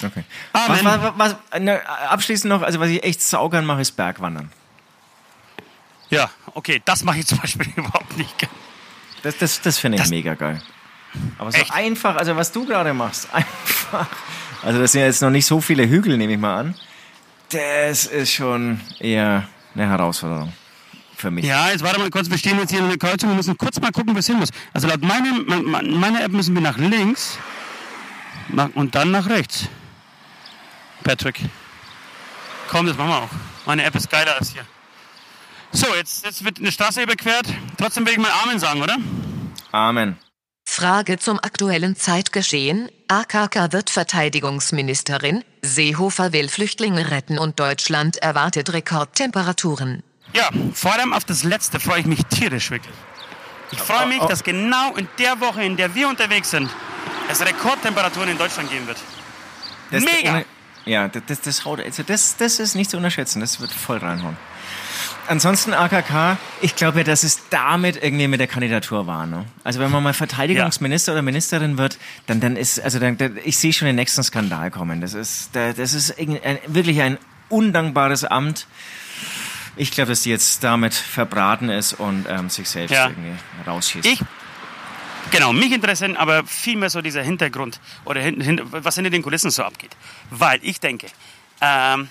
Okay. Amen. Was, was, was, ne, abschließend noch, also was ich echt saugern mache, ist Bergwandern. Ja, okay, das mache ich zum Beispiel (laughs) überhaupt nicht. Das, das, das finde ich Das- mega geil. Aber so Echt? einfach, also was du gerade machst, (laughs) einfach. Also das sind jetzt noch nicht so viele Hügel, nehme ich mal an. Das ist schon eher eine Herausforderung für mich. Ja, jetzt warte mal kurz, wir stehen jetzt hier in der Kreuzung, wir müssen kurz mal gucken, wo es hin muss. Also laut meinem, me- me- meiner App müssen wir nach links und dann nach rechts. Patrick. Komm, das machen wir auch. Meine App ist geiler als hier. So, jetzt, jetzt wird eine Straße überquert. Trotzdem will ich mal Amen sagen, oder? Amen. Frage zum aktuellen Zeitgeschehen. AKK wird Verteidigungsministerin. Seehofer will Flüchtlinge retten und Deutschland erwartet Rekordtemperaturen. Ja, vor allem auf das Letzte freue ich mich tierisch wirklich. Ich freue mich, dass genau in der Woche, in der wir unterwegs sind, es Rekordtemperaturen in Deutschland geben wird. Das, Mega. Ja, das, das, das also das, das ist nicht zu unterschätzen. Das wird voll reinhauen. Ansonsten AKK, ich glaube ja, dass es damit irgendwie mit der Kandidatur war. Ne? Also wenn man mal Verteidigungsminister oder Ministerin wird, dann, dann ist, also dann, dann, ich sehe schon den nächsten Skandal kommen. Das ist, da- das ist ein, wirklich ein undankbares Amt. Ich glaube, dass die jetzt damit verbraten ist und ähm, sich selbst Ja. irgendwie rausschießt. Ich, genau, mich interessiert aber vielmehr so dieser Hintergrund oder was hinter den Kulissen so abgeht. Weil ich denke, ähm,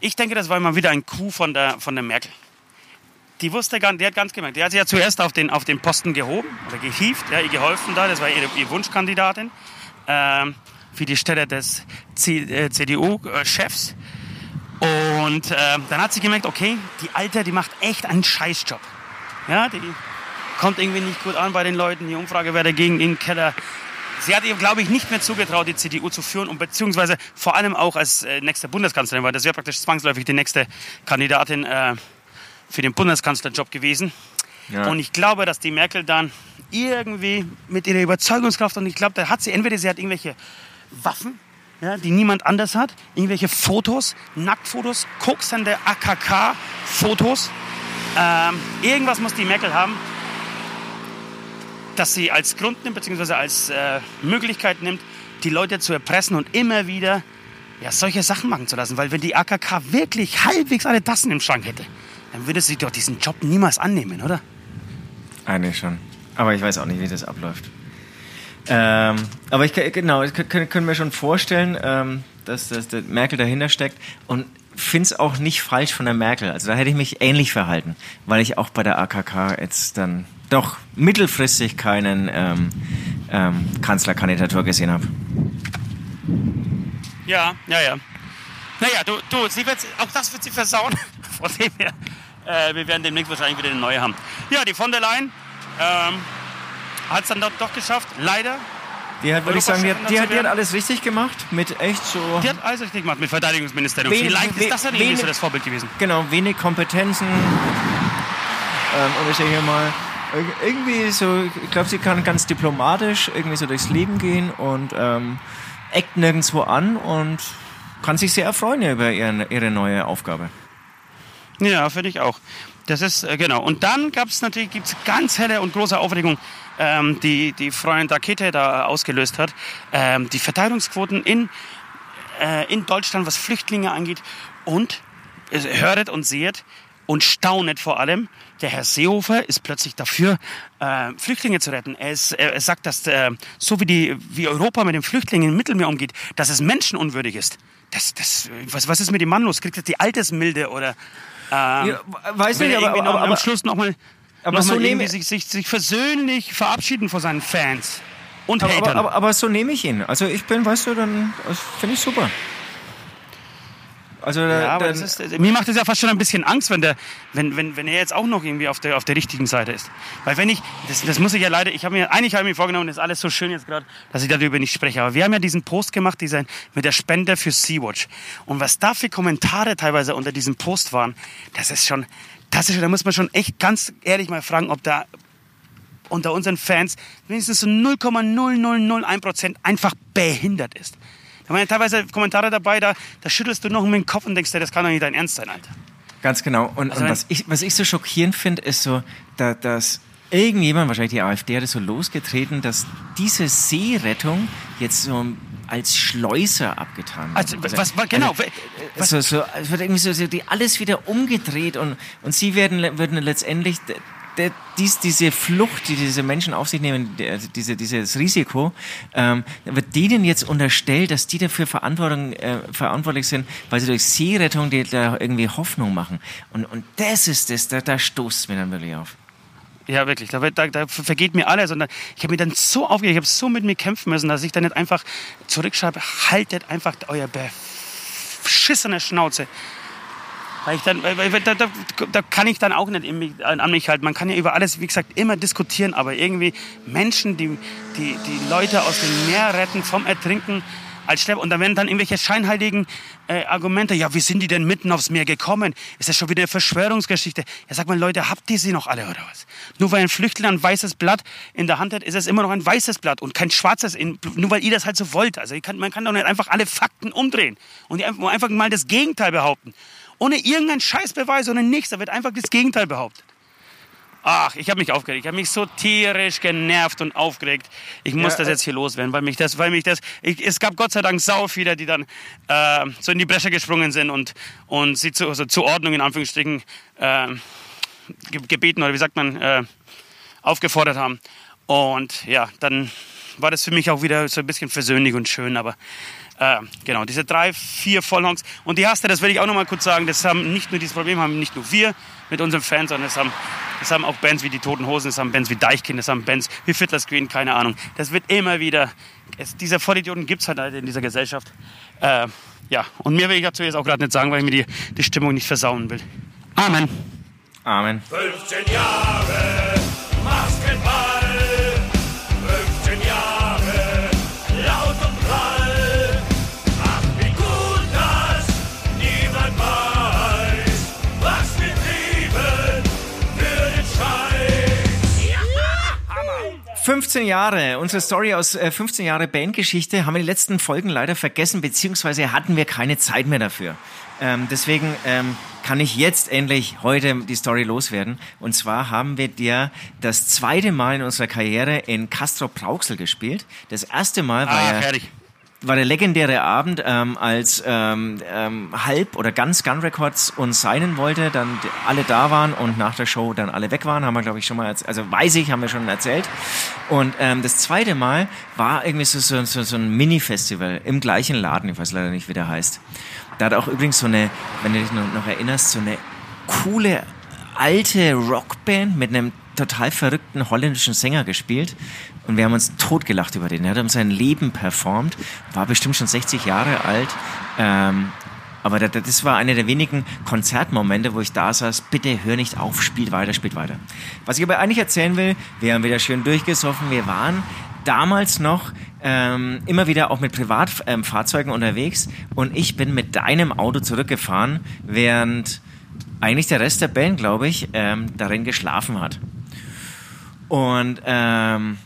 ich denke, das war mal wieder ein Coup von der, von der Merkel. Die wusste gar, die hat ganz gemerkt, die hat sich ja zuerst auf den, auf den Posten gehoben oder gehievt, ja, ihr geholfen da, das war ihre, ihre Wunschkandidatin ähm, für die Stelle des C, äh, CDU-Chefs. Und äh, dann hat sie gemerkt, okay, die Alte, die macht echt einen Scheißjob. Ja, die kommt irgendwie nicht gut an bei den Leuten. Die Umfragewerte gegen den Keller. Sie hat ihr, glaube ich, nicht mehr zugetraut, die CDU zu führen und beziehungsweise vor allem auch als äh, nächste Bundeskanzlerin, weil das wäre praktisch zwangsläufig die nächste Kandidatin äh, für den Bundeskanzlerjob gewesen. Ja. Und ich glaube, dass die Merkel dann irgendwie mit ihrer Überzeugungskraft und ich glaube, da hat sie entweder sie hat irgendwelche Waffen, ja, die niemand anders hat, irgendwelche Fotos, Nacktfotos, koksende AKK-Fotos. Ähm, irgendwas muss die Merkel haben, dass sie als Grund nimmt, beziehungsweise als äh, Möglichkeit nimmt, die Leute zu erpressen und immer wieder ja, solche Sachen machen zu lassen. Weil wenn die AKK wirklich halbwegs alle Tassen im Schrank hätte, dann würde sie doch diesen Job niemals annehmen, oder? Eigentlich schon. Aber ich weiß auch nicht, wie das abläuft. Ähm, aber ich genau, ich können, wir schon vorstellen, ähm, dass, dass Merkel dahinter steckt und finde es auch nicht falsch von der Merkel. Also da hätte ich mich ähnlich verhalten, weil ich auch bei der AKK jetzt dann doch mittelfristig keinen ähm, ähm, Kanzlerkandidatur gesehen habe. Ja, ja, ja. Naja, du, du sie wird, auch das wird sie versauen. (laughs) Von dem her, äh, wir werden demnächst wahrscheinlich wieder eine neue haben. Ja, die von der Leyen ähm, hat es dann doch, doch geschafft. Leider. Die hat, würde ich sagen, die hat, die, hat, die hat alles richtig gemacht mit echt so Die hat alles richtig gemacht mit Verteidigungsministerin. Wenig- Vielleicht ist das dann irgendwie wenig- so das Vorbild gewesen. genau wenig Kompetenzen ähm, und ich denke hier mal irg- irgendwie so, ich glaube, sie kann ganz diplomatisch irgendwie so durchs Leben gehen und ähm, eckt nirgendwo an und kann sich sehr erfreuen über ihren, ihre neue Aufgabe. Ja, finde ich auch. Das ist, äh, genau. Und dann gab es natürlich gibt's ganz helle und große Aufregung, ähm, die die Freund Rakete da ausgelöst hat. Ähm, die Verteilungsquoten in, äh, in Deutschland, was Flüchtlinge angeht. Und äh, höret und seht, und staunet vor allem, der Herr Seehofer ist plötzlich dafür, äh, Flüchtlinge zu retten. Er, ist, er, er sagt, dass äh, so wie, die, wie Europa mit den Flüchtlingen im Mittelmeer umgeht, dass es menschenunwürdig ist. Das, das, was, was ist mit dem Mann los? Kriegt er die Altersmilde oder ähm, Ja, weiß nicht, er aber- noch aber- am aber- Schluss nochmal aber noch so mal nehme- irgendwie sich, sich, sich versöhnlich verabschieden vor seinen Fans und Aber, Hatern. aber, aber, aber so nehme ich ihn. Also ich bin, weißt du, dann finde ich super. Also Ja, aber dann, das ist, mir macht es ja fast schon ein bisschen Angst, wenn, der, wenn, wenn, wenn er jetzt auch noch irgendwie auf der, auf der richtigen Seite ist. Weil wenn ich, das, das muss ich ja leider, ich habe mir, eigentlich habe ich mir vorgenommen, das ist alles so schön jetzt gerade, dass ich darüber nicht spreche. Aber wir haben ja diesen Post gemacht, diesen, mit der Spende für Sea-Watch. Und was da für Kommentare teilweise unter diesem Post waren, das ist schon, das ist schon, da muss man schon echt ganz ehrlich mal fragen, ob da unter unseren Fans wenigstens so 0,0001 Prozent einfach behindert ist. Da waren ja teilweise Kommentare dabei, da, da schüttelst du noch mit dem Kopf und denkst dir, das kann doch nicht dein Ernst sein, Alter. Ganz genau. Und, Also und was, ich, was ich so schockierend finde, ist so, da, dass irgendjemand, wahrscheinlich die AfD, hat es so losgetreten, dass diese Seerettung jetzt so als Schleuser abgetan wird. Also, was- was- genau, Also, so, so, es wird irgendwie so, die alles wieder umgedreht und, und sie werden, würden letztendlich dies, diese Flucht, die diese Menschen auf sich nehmen, also diese, dieses Risiko, ähm, wird denen jetzt unterstellt, dass die dafür Verantwortung, äh, verantwortlich sind, weil sie durch Seerettung die, da irgendwie Hoffnung machen. Und, und das ist das, da, da stoßt mir dann wirklich auf. Ja, wirklich. Da, da, da vergeht mir alles. Und da, ich habe mir dann so aufgeregt, ich habe so mit mir kämpfen müssen, dass ich dann nicht einfach zurückschreibe, haltet einfach euer beschissene Schnauze. Weil ich dann, weil, da, da, da kann ich dann auch nicht mich, an mich halten. Man kann ja über alles, wie gesagt, immer diskutieren, aber irgendwie Menschen, die die, die Leute aus dem Meer retten vom Ertrinken als Schlepper. Und da werden dann irgendwelche scheinheiligen äh, Argumente. Ja, wie sind die denn mitten aufs Meer gekommen? Ist das schon wieder eine Verschwörungsgeschichte? Ja, sag mal, Leute, habt ihr sie noch alle oder was? Nur weil ein Flüchtling ein weißes Blatt in der Hand hat, ist es immer noch ein weißes Blatt und kein schwarzes. Nur weil ihr das halt so wollt. Also ich kann, man kann doch nicht einfach alle Fakten umdrehen und einfach mal das Gegenteil behaupten. Ohne irgendeinen Scheißbeweis, ohne nichts. Da wird einfach das Gegenteil behauptet. Ach, ich habe mich aufgeregt. Ich habe mich so tierisch genervt und aufgeregt. Ich muss Ja, das äh, jetzt hier loswerden, weil mich das, weil mich das. Ich, es gab Gott sei Dank sau viele, die dann äh, so in die Bresche gesprungen sind und und sie zu, also zur Ordnung in Anführungsstrichen äh, ge- gebeten oder wie sagt man äh, aufgefordert haben. Und ja, dann war das für mich auch wieder so ein bisschen versöhnlich und schön. Aber äh, genau, diese drei, vier Vollhongs. Und die erste, das will ich auch noch mal kurz sagen, das haben nicht nur dieses Problem, haben nicht nur wir mit unseren Fans, sondern das haben, das haben auch Bands wie die Toten Hosen, das haben Bands wie Deichkind, das haben Bands wie Fiddler's Green, keine Ahnung. Das wird immer wieder, es, diese Vollidioten gibt es halt in dieser Gesellschaft. Äh, ja, und mir will ich dazu jetzt auch gerade nicht sagen, weil ich mir die, die Stimmung nicht versauen will. Amen. Amen. 15 Jahre 15 Jahre, unsere Story aus äh, 15 Jahre Bandgeschichte haben wir die letzten Folgen leider vergessen, beziehungsweise hatten wir keine Zeit mehr dafür. Ähm, deswegen ähm, kann ich jetzt endlich heute die Story loswerden. Und zwar haben wir dir das zweite Mal in unserer Karriere in Castro Brauxel gespielt. Das erste Mal war Ah, ja fertig. War der legendäre Abend, ähm, als ähm, ähm, Halb oder ganz Gun Records uns signen wollte, dann alle da waren und nach der Show dann alle weg waren, haben wir glaube ich schon mal, also weiß ich, haben wir schon erzählt. Und ähm, das zweite Mal war irgendwie so, so, so, so ein Mini-Festival im gleichen Laden, ich weiß leider nicht, wie der heißt. Da hat auch übrigens so eine, wenn du dich noch, noch erinnerst, so eine coole alte Rockband mit einem total verrückten holländischen Sänger gespielt und wir haben uns totgelacht über den. Er hat um sein Leben performt, war bestimmt schon 60 Jahre alt. Ähm, aber da- da- das war einer der wenigen Konzertmomente, wo ich da saß, bitte hör nicht auf, spielt weiter, spielt weiter. Was ich aber eigentlich erzählen will, wir haben wieder schön durchgesoffen, wir waren damals noch ähm, immer wieder auch mit Privatfahrzeugen ähm, unterwegs und ich bin mit deinem Auto zurückgefahren, während eigentlich der Rest der Band, glaube ich, ähm, darin geschlafen hat. Und ähm,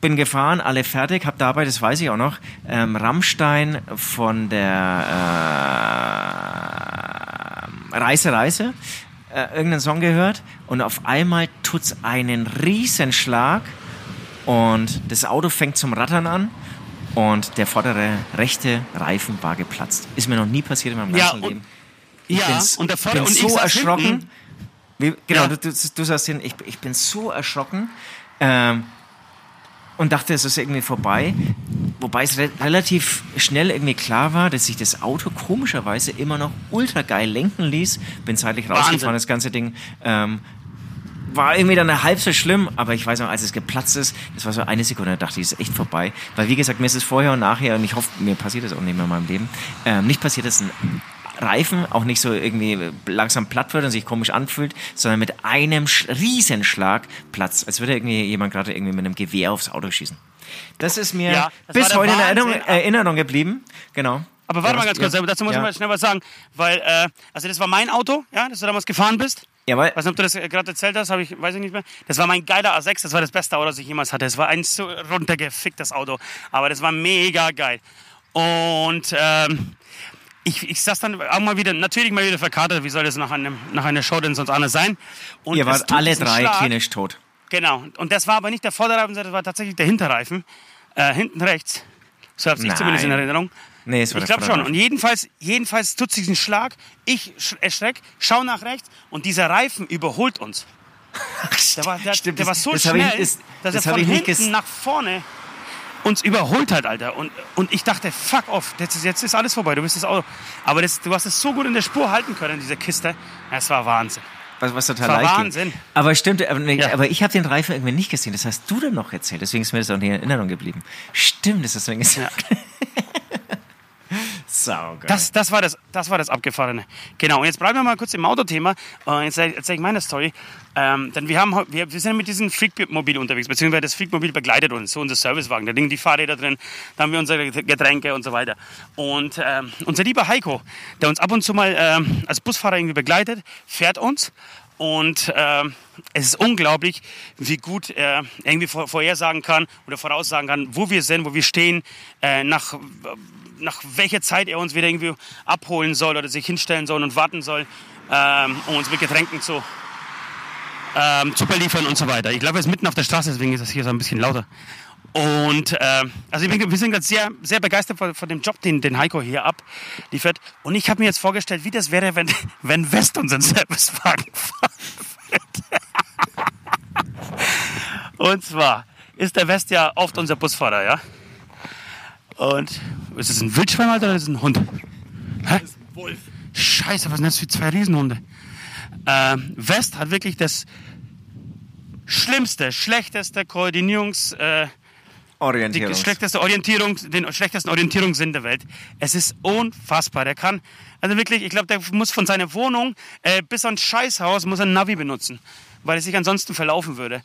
bin gefahren, alle fertig, habe dabei, das weiß ich auch noch, ähm, Rammstein von der äh, Reise, Reise, äh, irgendeinen Song gehört und auf einmal tut's einen Riesenschlag und das Auto fängt zum Rattern an und der vordere rechte Reifen war geplatzt. Ist mir noch nie passiert in meinem Ja, ganzen und- Leben. Ich Ja, bin's- und der Vorder- bin und so erschrocken. Wie, genau, Ja. du, du, du sagst hin, ich, ich bin so erschrocken ähm, und dachte, es ist irgendwie vorbei. Wobei es re relativ schnell irgendwie klar war, dass sich das Auto komischerweise immer noch ultra geil lenken ließ. Bin zeitlich rausgefahren, Wahnsinn. das ganze Ding. Ähm, war irgendwie dann halb so schlimm, aber ich weiß noch, als es geplatzt ist, das war so eine Sekunde, da dachte ich, es ist echt vorbei. Weil wie gesagt, mir ist es vorher und nachher, und ich hoffe, mir passiert das auch nicht mehr in meinem Leben, ähm, nicht passiert, dass ein Reifen auch nicht so irgendwie langsam platt wird und sich komisch anfühlt, sondern mit einem Sch- Riesenschlag platzt, als würde irgendwie jemand gerade irgendwie mit einem Gewehr aufs Auto schießen. Das ist mir Ja, das bis heute in Erinnerung. Erinnerung geblieben. Genau. Aber warte Ja, mal ganz kurz, ja. dazu muss Ja. ich mal schnell was sagen. Weil, äh, also das war mein Auto, ja, das du damals gefahren bist. Jawohl. Weiß nicht, ob du das äh, gerade erzählt hast, habe ich, weiß ich nicht mehr. Das war mein geiler A6, das war das beste Auto, das ich jemals hatte. Es war ein so runtergeficktes Auto, aber das war mega geil. Und ähm, ich, ich saß dann auch mal wieder, natürlich mal wieder verkatert, wie soll das nach, einem, nach einer Show denn sonst anders sein? Und Ihr wart alle drei Schlag- klinisch tot. Genau, und das war aber nicht der Vorderreifen, sondern das war tatsächlich der Hinterreifen. Äh, hinten rechts. So habe ich zumindest in Erinnerung. Nee, es war ich glaube schon. Und jedenfalls, jedenfalls tut sich ein Schlag. Ich sch- erschreck, schau nach rechts und dieser Reifen überholt uns. (laughs) Der war, der, Stimmt, der war so das hab ich- schnell, das- dass das er von ich nicht hinten nach vorne uns überholt hat, Alter. Und, und ich dachte, fuck off, jetzt ist, jetzt ist alles vorbei, du bist das Auto. Aber das, du hast es so gut in der Spur halten können, diese Kiste. Das war Wahnsinn. Was, was total Das war leicht ging. Wahnsinn. Aber stimmt, aber, Ja. aber ich habe den Reifen irgendwie nicht gesehen. Das hast du dann noch erzählt. Deswegen ist mir das auch nicht in Erinnerung geblieben. Stimmt, das hast du mir gesagt. (laughs) Saugeil. Das, das, war das, das war das Abgefahrene. Genau, und jetzt bleiben wir mal kurz im Autothema. Und jetzt erzähle erzähl ich meine Story. Ähm, denn wir, haben, wir, wir sind mit diesem Freakmobil unterwegs, beziehungsweise das Freakmobil begleitet uns, so unser Servicewagen. Da liegen die Fahrräder drin, da haben wir unsere Getränke und so weiter. Und ähm, unser lieber Heiko, der uns ab und zu mal ähm, als Busfahrer irgendwie begleitet, fährt uns. Und ähm, es ist unglaublich, wie gut er irgendwie vor, vorhersagen kann oder voraussagen kann, wo wir sind, wo wir stehen, äh, nach, nach welcher Zeit er uns wieder irgendwie abholen soll oder sich hinstellen soll und warten soll, ähm, um uns mit Getränken zu, ähm, zu beliefern und so weiter. Ich glaube, er ist mitten auf der Straße, deswegen ist das hier so ein bisschen lauter. Und äh, also bin, wir sind gerade sehr, sehr begeistert von, von dem Job, den, den Heiko hier abliefert. Und ich habe mir jetzt vorgestellt, wie das wäre, wenn, (laughs) wenn West unseren Servicewagen fahren würde. (laughs) Und zwar ist der West ja oft unser Busfahrer, ja? Und ist es ein Wildschwein Alter, oder ist es ein Hund? Hä? Wolf. Scheiße, was sind das für zwei Riesenhunde? Ähm, West hat wirklich das schlimmste, schlechteste Koordinierungs... Äh, die Orientierung. schlechteste Orientierung, den schlechtesten Orientierungssinn der Welt. Es ist unfassbar. Der kann, also wirklich, ich glaube, der muss von seiner Wohnung äh, bis ans Scheißhaus muss ein Navi benutzen, weil er sich ansonsten verlaufen würde.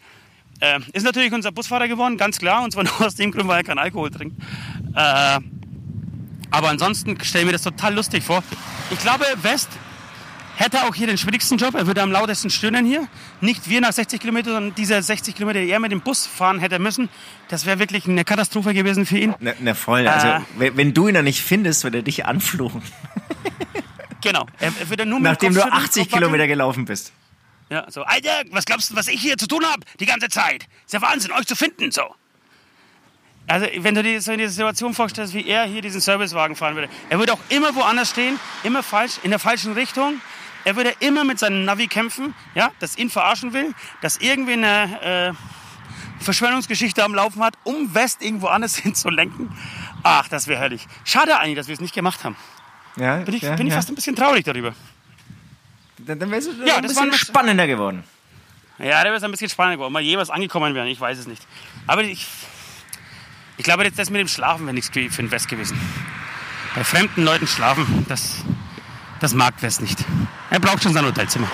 Äh, ist natürlich unser Busfahrer geworden, ganz klar, und zwar (laughs) nur aus dem Grund, weil er keinen Alkohol trinkt. Äh, aber ansonsten stelle ich mir das total lustig vor. Ich glaube, West hätte auch hier den schwierigsten Job. Er würde am lautesten stöhnen hier. Nicht wir nach 60 Kilometern, sondern diese 60 Kilometer, die er mit dem Bus fahren hätte müssen. Das wäre wirklich eine Katastrophe gewesen für ihn. Na, na voll. Also, Äh. wenn, du ihn dann nicht findest, wird er dich anfluchen. (laughs) Genau. Er, er würde nur mit Nachdem du schütteln, 80 Kopf wackeln. Kilometer gelaufen bist. Ja, so, Alter, was glaubst du, was ich hier zu tun habe? Die ganze Zeit. Ist ja Wahnsinn, euch zu finden, so. Also, wenn du dir so in dieser Situation vorstellst, wie er hier diesen Servicewagen fahren würde. Er würde auch immer woanders stehen, immer falsch, in der falschen Richtung. Er würde immer mit seinem Navi kämpfen, ja, das ihn verarschen will, das irgendwie eine äh, Verschwörungsgeschichte am Laufen hat, um West irgendwo anders (laughs) hin zu lenken. Ach, das wäre herrlich. Schade eigentlich, dass wir es nicht gemacht haben. Ja, Bin ich, ja, bin ich ja. fast ein bisschen traurig darüber. Dann, dann wärst du Ja, ein bisschen spannender geworden. Ja, der ist ein bisschen spannend geworden. Mal je was angekommen wäre, ich weiß es nicht. Aber ich, ich glaube, das das mit dem Schlafen wäre nichts für den West gewesen. Bei fremden Leuten schlafen, das, das mag West nicht. Er braucht schon sein Hotelzimmer.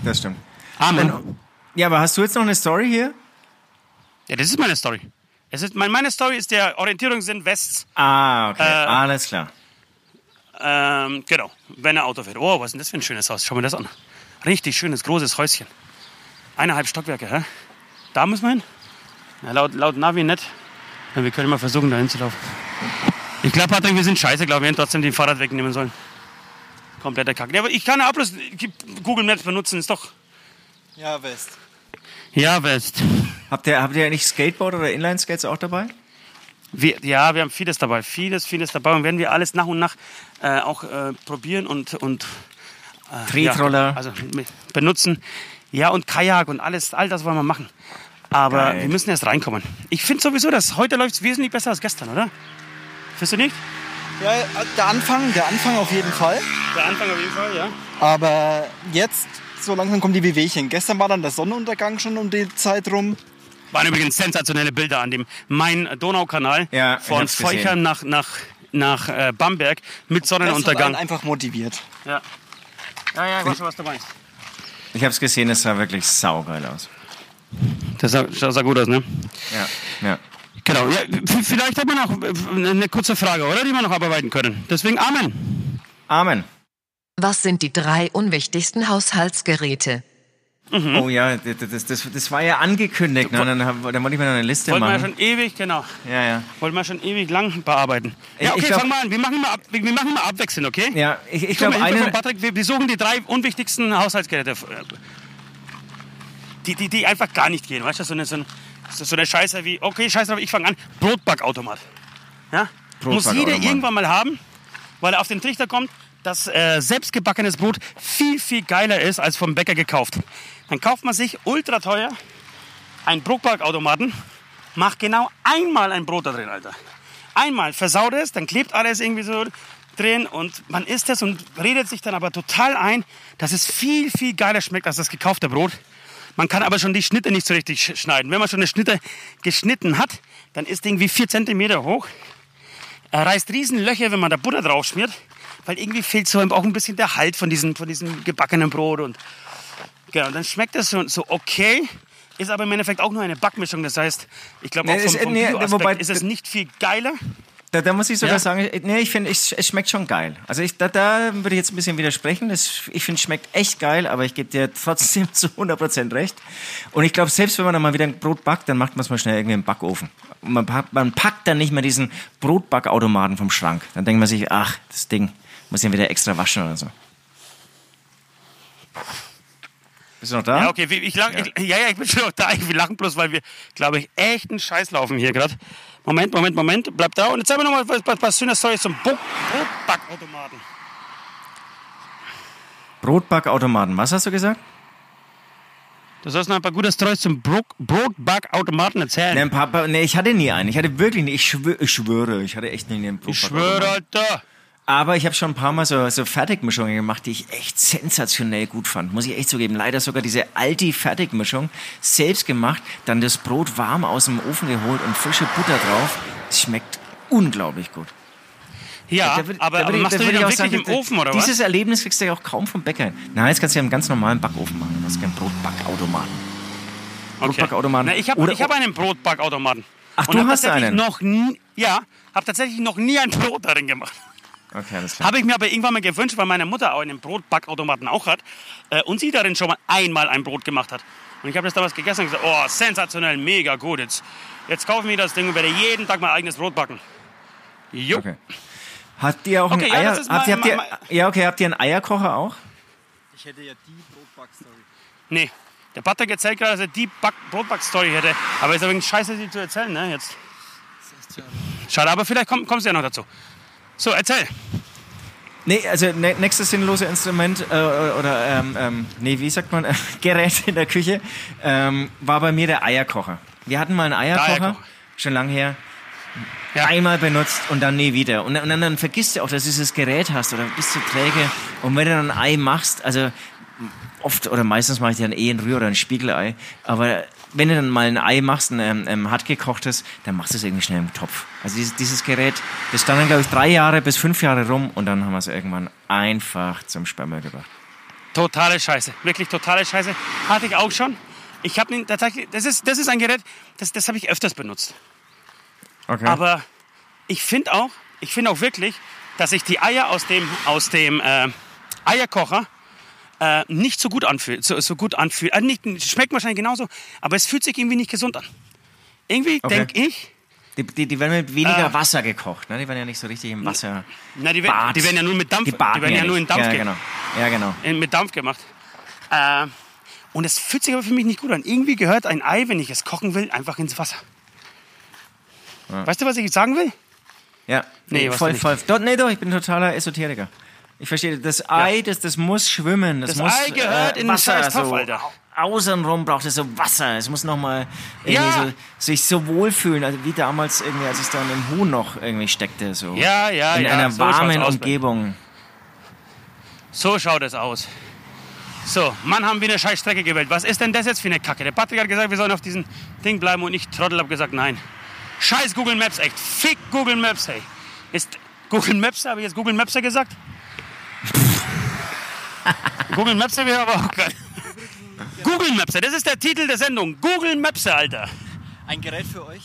Das stimmt. Amen. Ja, aber hast du jetzt noch eine Story hier? Ja, das ist meine Story. Es ist, mein- meine Story ist der Orientierungssinn Wests. Ah, okay. Äh, Alles klar. Ähm, genau, wenn er Auto fährt. Oh, was ist denn das für ein schönes Haus? Schau mir das an. Richtig schönes, großes Häuschen. Eineinhalb Stockwerke, hä? Da müssen wir hin? Ja, laut, laut Navi nicht. Ja, wir können mal versuchen, da hinzulaufen. Ich glaube, Patrick, wir sind scheiße, glaube ich. Wir hätten trotzdem den Fahrrad wegnehmen sollen. Kompletter Kack. Ja, aber ich kann ja auch bloß Google Maps benutzen, ist doch. Ja, West. Ja, West. Habt ihr, habt ihr nicht Skateboard oder Inline-Skates auch dabei? Wir, ja, wir haben vieles dabei. Vieles, vieles dabei. Und werden wir alles nach und nach äh, auch äh, probieren und, und Tretroller. Ja, also benutzen. Ja, und Kajak und alles, all das wollen wir machen. Aber Geil. wir müssen erst reinkommen. Ich finde sowieso, dass heute läuft es wesentlich besser als gestern, oder? Findest du nicht? Ja, der Anfang, der Anfang auf jeden Fall. Der Anfang auf jeden Fall, ja. Aber jetzt, so langsam kommen die Wehwehchen. Gestern war dann der Sonnenuntergang schon um die Zeit rum. Waren übrigens sensationelle Bilder an dem Main-Donau-Kanal Ja, von hab's. Feuchern nach, nach, nach äh, Bamberg mit Das hat Sonnenuntergang. einfach motiviert. Ja. Ja, ja, ich weiß schon, was du meinst. Ich habe es gesehen, es sah wirklich saugeil aus. Das sah, das sah gut aus, ne? Ja, ja. Genau. Ja, vielleicht hat man noch äh, eine kurze Frage, oder? Die wir noch abarbeiten können. Deswegen Amen. Amen. Was sind die drei unwichtigsten Haushaltsgeräte? Oh ja, das, das, das, war ja angekündigt. Ne? Dann, dann wollte ich mir noch eine Liste Wollten wir ja machen. schon ewig, genau. Ja, ja. Wollten wir schon ewig lang bearbeiten. Ja, okay, ich glaub- fang mal an. Wir machen mal, ab, wir wir machen mal abwechselnd, okay? Ja, ich, ich glaube, eine. Patrick, wir, wir suchen die drei unwichtigsten Haushaltsgeräte. Die, die, die einfach gar nicht gehen, weißt du? So eine, so eine, so eine Scheiße wie, okay, scheiße, aber ich fange an. Brotbackautomat. Ja? Muss jeder Brotbackautomat. irgendwann mal haben, weil er auf den Trichter kommt, dass äh, selbstgebackenes Brot viel, viel geiler ist als vom Bäcker gekauft. Dann kauft man sich ultra teuer einen Brotbackautomaten, macht genau einmal ein Brot da drin, Alter. Einmal versaut es, dann klebt alles irgendwie so drin und man isst es und redet sich dann aber total ein, dass es viel, viel geiler schmeckt als das gekaufte Brot. Man kann aber schon die Schnitte nicht so richtig sch- schneiden. Wenn man schon eine Schnitte geschnitten hat, dann ist irgendwie vier Zentimeter hoch. Er reißt riesen Löcher, wenn man da Butter drauf schmiert, weil irgendwie fehlt so auch ein bisschen der Halt von diesem, von diesem gebackenen Brot. Und genau, dann schmeckt es so, so okay, ist aber im Endeffekt auch nur eine Backmischung. Das heißt, ich glaube, Nee, auch vom, ist- vom nee, wobei- ist es nicht viel geiler. Da, da muss ich sogar Ja? sagen, nee, ich finde, es, es schmeckt schon geil. Also ich, da, da würde ich jetzt ein bisschen widersprechen. Das, ich finde, es schmeckt echt geil, aber ich gebe dir trotzdem (laughs) zu 100% recht. Und ich glaube, selbst wenn man dann mal wieder ein Brot backt, dann macht man es mal schnell irgendwie im Backofen. Und man, packt- man packt dann nicht mehr diesen Brotbackautomaten vom Schrank. Dann denkt man sich, ach, das Ding muss ich wieder extra waschen oder so. Bist du noch da? Ja, okay, ich lach, ja. Ich, ja, ja, ich bin schon noch da. Ich, lachen bloß, weil wir, glaube ich, echt einen Scheiß laufen hier gerade. Moment, Moment, Moment, bleib da. Und jetzt sagen wir nochmal was, was, was schönes Stories zum Bo- Brotbackautomaten. Brotbackautomaten, was hast du gesagt? Du sollst noch ein paar gute Stories zum Bro Brotbackautomaten erzählen. Nee, Papa, nee, ich hatte nie einen. Ich hatte wirklich nie. Ich, schwö ich schwöre, ich hatte echt nie einen ich Brotbackautomaten. schwöre, Alter. Aber ich habe schon ein paar Mal so, so Fertigmischungen gemacht, die ich echt sensationell gut fand. Muss ich echt zugeben. Leider sogar diese Aldi-Fertigmischung selbst gemacht, dann das Brot warm aus dem Ofen geholt und frische Butter drauf. Es schmeckt unglaublich gut. Ja, Da würd- aber, da aber ich- machst da du die dann wirklich sagen, im Ofen, oder was? Dieses Erlebnis kriegst du ja auch kaum vom Bäcker. Nein, jetzt kannst du ja im ganz normalen Backofen machen. Du hast keinen Brotbackautomaten. Brotbackautomaten. Na, ich habe hab einen Brotbackautomaten. Ach, Und du hast einen? Noch nie, ja, habe tatsächlich noch nie ein Brot darin gemacht. Okay, alles klar. Habe ich mir aber irgendwann mal gewünscht, weil meine Mutter auch einen Brotbackautomaten auch hat äh, und sie darin schon mal einmal ein Brot gemacht hat. Und ich habe das damals gegessen und gesagt, oh, sensationell, mega gut. Jetzt, jetzt kaufen wir das Ding und werde jeden Tag mein eigenes Brot backen. Jo. Okay. Habt ihr auch Okay, einen ja, Eier? habt, ihr, habt ihr, ja, okay, habt ihr einen Eierkocher auch? Ich hätte ja die Brotbackstory. Nee, der Patrick erzählt gerade, dass er die Back Brotback-Story hätte. Aber ist aber wegen Scheiße, die zu erzählen, ne? Jetzt. Schade, aber vielleicht komm, kommst du ja noch dazu. So, erzähl. Nee, also ne, nächstes sinnlose Instrument äh, oder ähm, ähm, nee, wie sagt man, (laughs) Gerät in der Küche ähm, war bei mir der Eierkocher. Wir hatten mal einen Eierkocher, Eierkocher. schon lang her, Ja. einmal benutzt und dann nie wieder. Und, und dann, dann vergisst du auch, dass du dieses Gerät hast oder bist du träge. Und wenn du dann ein Ei machst, also oft oder meistens mache ich dann eh ein Rühr- oder ein Spiegelei, aber wenn du dann mal ein Ei machst, ein ähm, ähm, hart gekochtes, dann machst du es irgendwie schnell im Topf. Also dieses, dieses Gerät, das stand dann, glaube ich, drei Jahre bis fünf Jahre rum und dann haben wir es irgendwann einfach zum Sperrmüll gebracht. Totale Scheiße. Wirklich totale Scheiße. Hatte ich auch schon. Ich habe ihn tatsächlich, das ist, das ist ein Gerät, das, das habe ich öfters benutzt. Okay. Aber ich finde auch, ich finde auch wirklich, dass sich die Eier aus dem, aus dem äh, Eierkocher äh, nicht so gut anfühlt. So, so gut anfühlt. Äh, nicht, schmeckt wahrscheinlich genauso, aber es fühlt sich irgendwie nicht gesund an. Irgendwie Okay. denke ich, die, die, die werden mit weniger Äh. Wasser gekocht, ne? Die werden ja nicht so richtig im Wasser. na, die, werden, die werden ja nur mit Dampf, Die, baden werden ja, nur in. Dampf, ja, ge- genau. Ja, genau. in- mit Dampf gemacht. Äh, und es fühlt sich aber für mich nicht gut an. Irgendwie gehört ein Ei, wenn ich es kochen will, einfach ins Wasser. Weißt du, was ich sagen will? Ja. Nee, was voll, voll. Nee, doch, ich bin totaler Esoteriker. Ich verstehe, das Ei, das, das muss schwimmen. Das, Das muss, Ei gehört in den Wasser, scheiß Topf, so. Alter. Außenrum braucht es so Wasser. Es muss nochmal Ja. so, sich so wohlfühlen, also wie damals irgendwie, als es da in dem Huhn noch irgendwie steckte. So. Ja, ja, in ja. einer so warmen. Umgebung. So schaut es aus. So, Mann, haben wir eine scheiß Strecke gewählt. Was ist denn das jetzt für eine Kacke? Der Patrick hat gesagt, wir sollen auf diesem Ding bleiben und ich Trottel habe gesagt, nein. Scheiß Google Maps, echt. Fick Google Maps, hey. Ist Google Maps, habe ich jetzt Google Maps gesagt? (laughs) Google Maps wäre aber auch geil. Google Maps, das ist der Titel der Sendung. Google Maps, Alter. Ein Gerät für euch.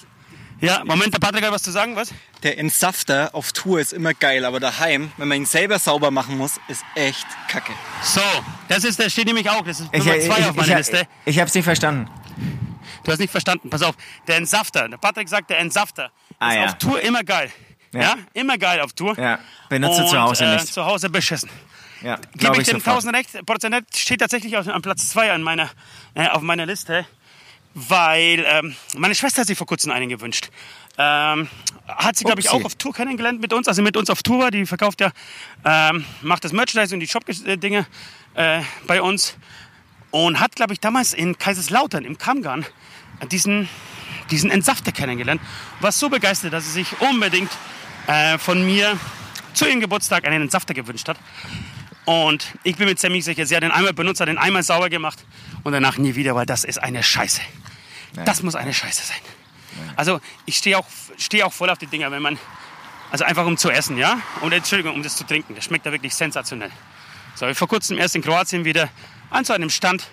Ja, Moment, der Patrick hat was zu sagen, was? Der Entsafter auf Tour ist immer geil, aber daheim, wenn man ihn selber sauber machen muss, ist echt kacke. So, das ist, das steht nämlich auch, das ist Ich, Nummer ich, zwei ich, auf meiner ich, Liste. ich habe es nicht verstanden. Du hast nicht verstanden. Pass auf. Der Entsafter. Der Patrick sagt, der Entsafter Ah, ist ja. auf Tour immer geil. Ja. Ja. immer geil auf Tour. Ja, benutze Und, zu Hause äh, nicht. Zu Hause beschissen. Ja, Gebe ich ich dem sofort. 1000 recht. Prozent steht tatsächlich auf, an Platz 2 an meiner, äh, auf meiner Liste, weil ähm, meine Schwester hat sich vor kurzem einen gewünscht. Ähm, hat sie, glaube ich, auch auf Tour kennengelernt mit uns, also mit uns auf Tour war. Die verkauft ja, ähm, macht das Merchandise und die Shop-Dinge äh, bei uns. Und hat, glaube ich, damals in Kaiserslautern im Kammgarn diesen, diesen Entsafter kennengelernt. War so begeistert, dass sie sich unbedingt äh, von mir zu ihrem Geburtstag einen Entsafter gewünscht hat. Und ich bin mir ziemlich sicher, sie hat den einmal benutzt, hat den einmal sauber gemacht und danach nie wieder, weil das ist eine Scheiße. Das muss eine Scheiße sein. Also ich stehe auch, stehe auch voll auf die Dinger, wenn man, also einfach um zu essen, ja? Und Entschuldigung, um das zu trinken. Das schmeckt da wirklich sensationell. So, ich vor kurzem erst in Kroatien wieder an so einem Stand.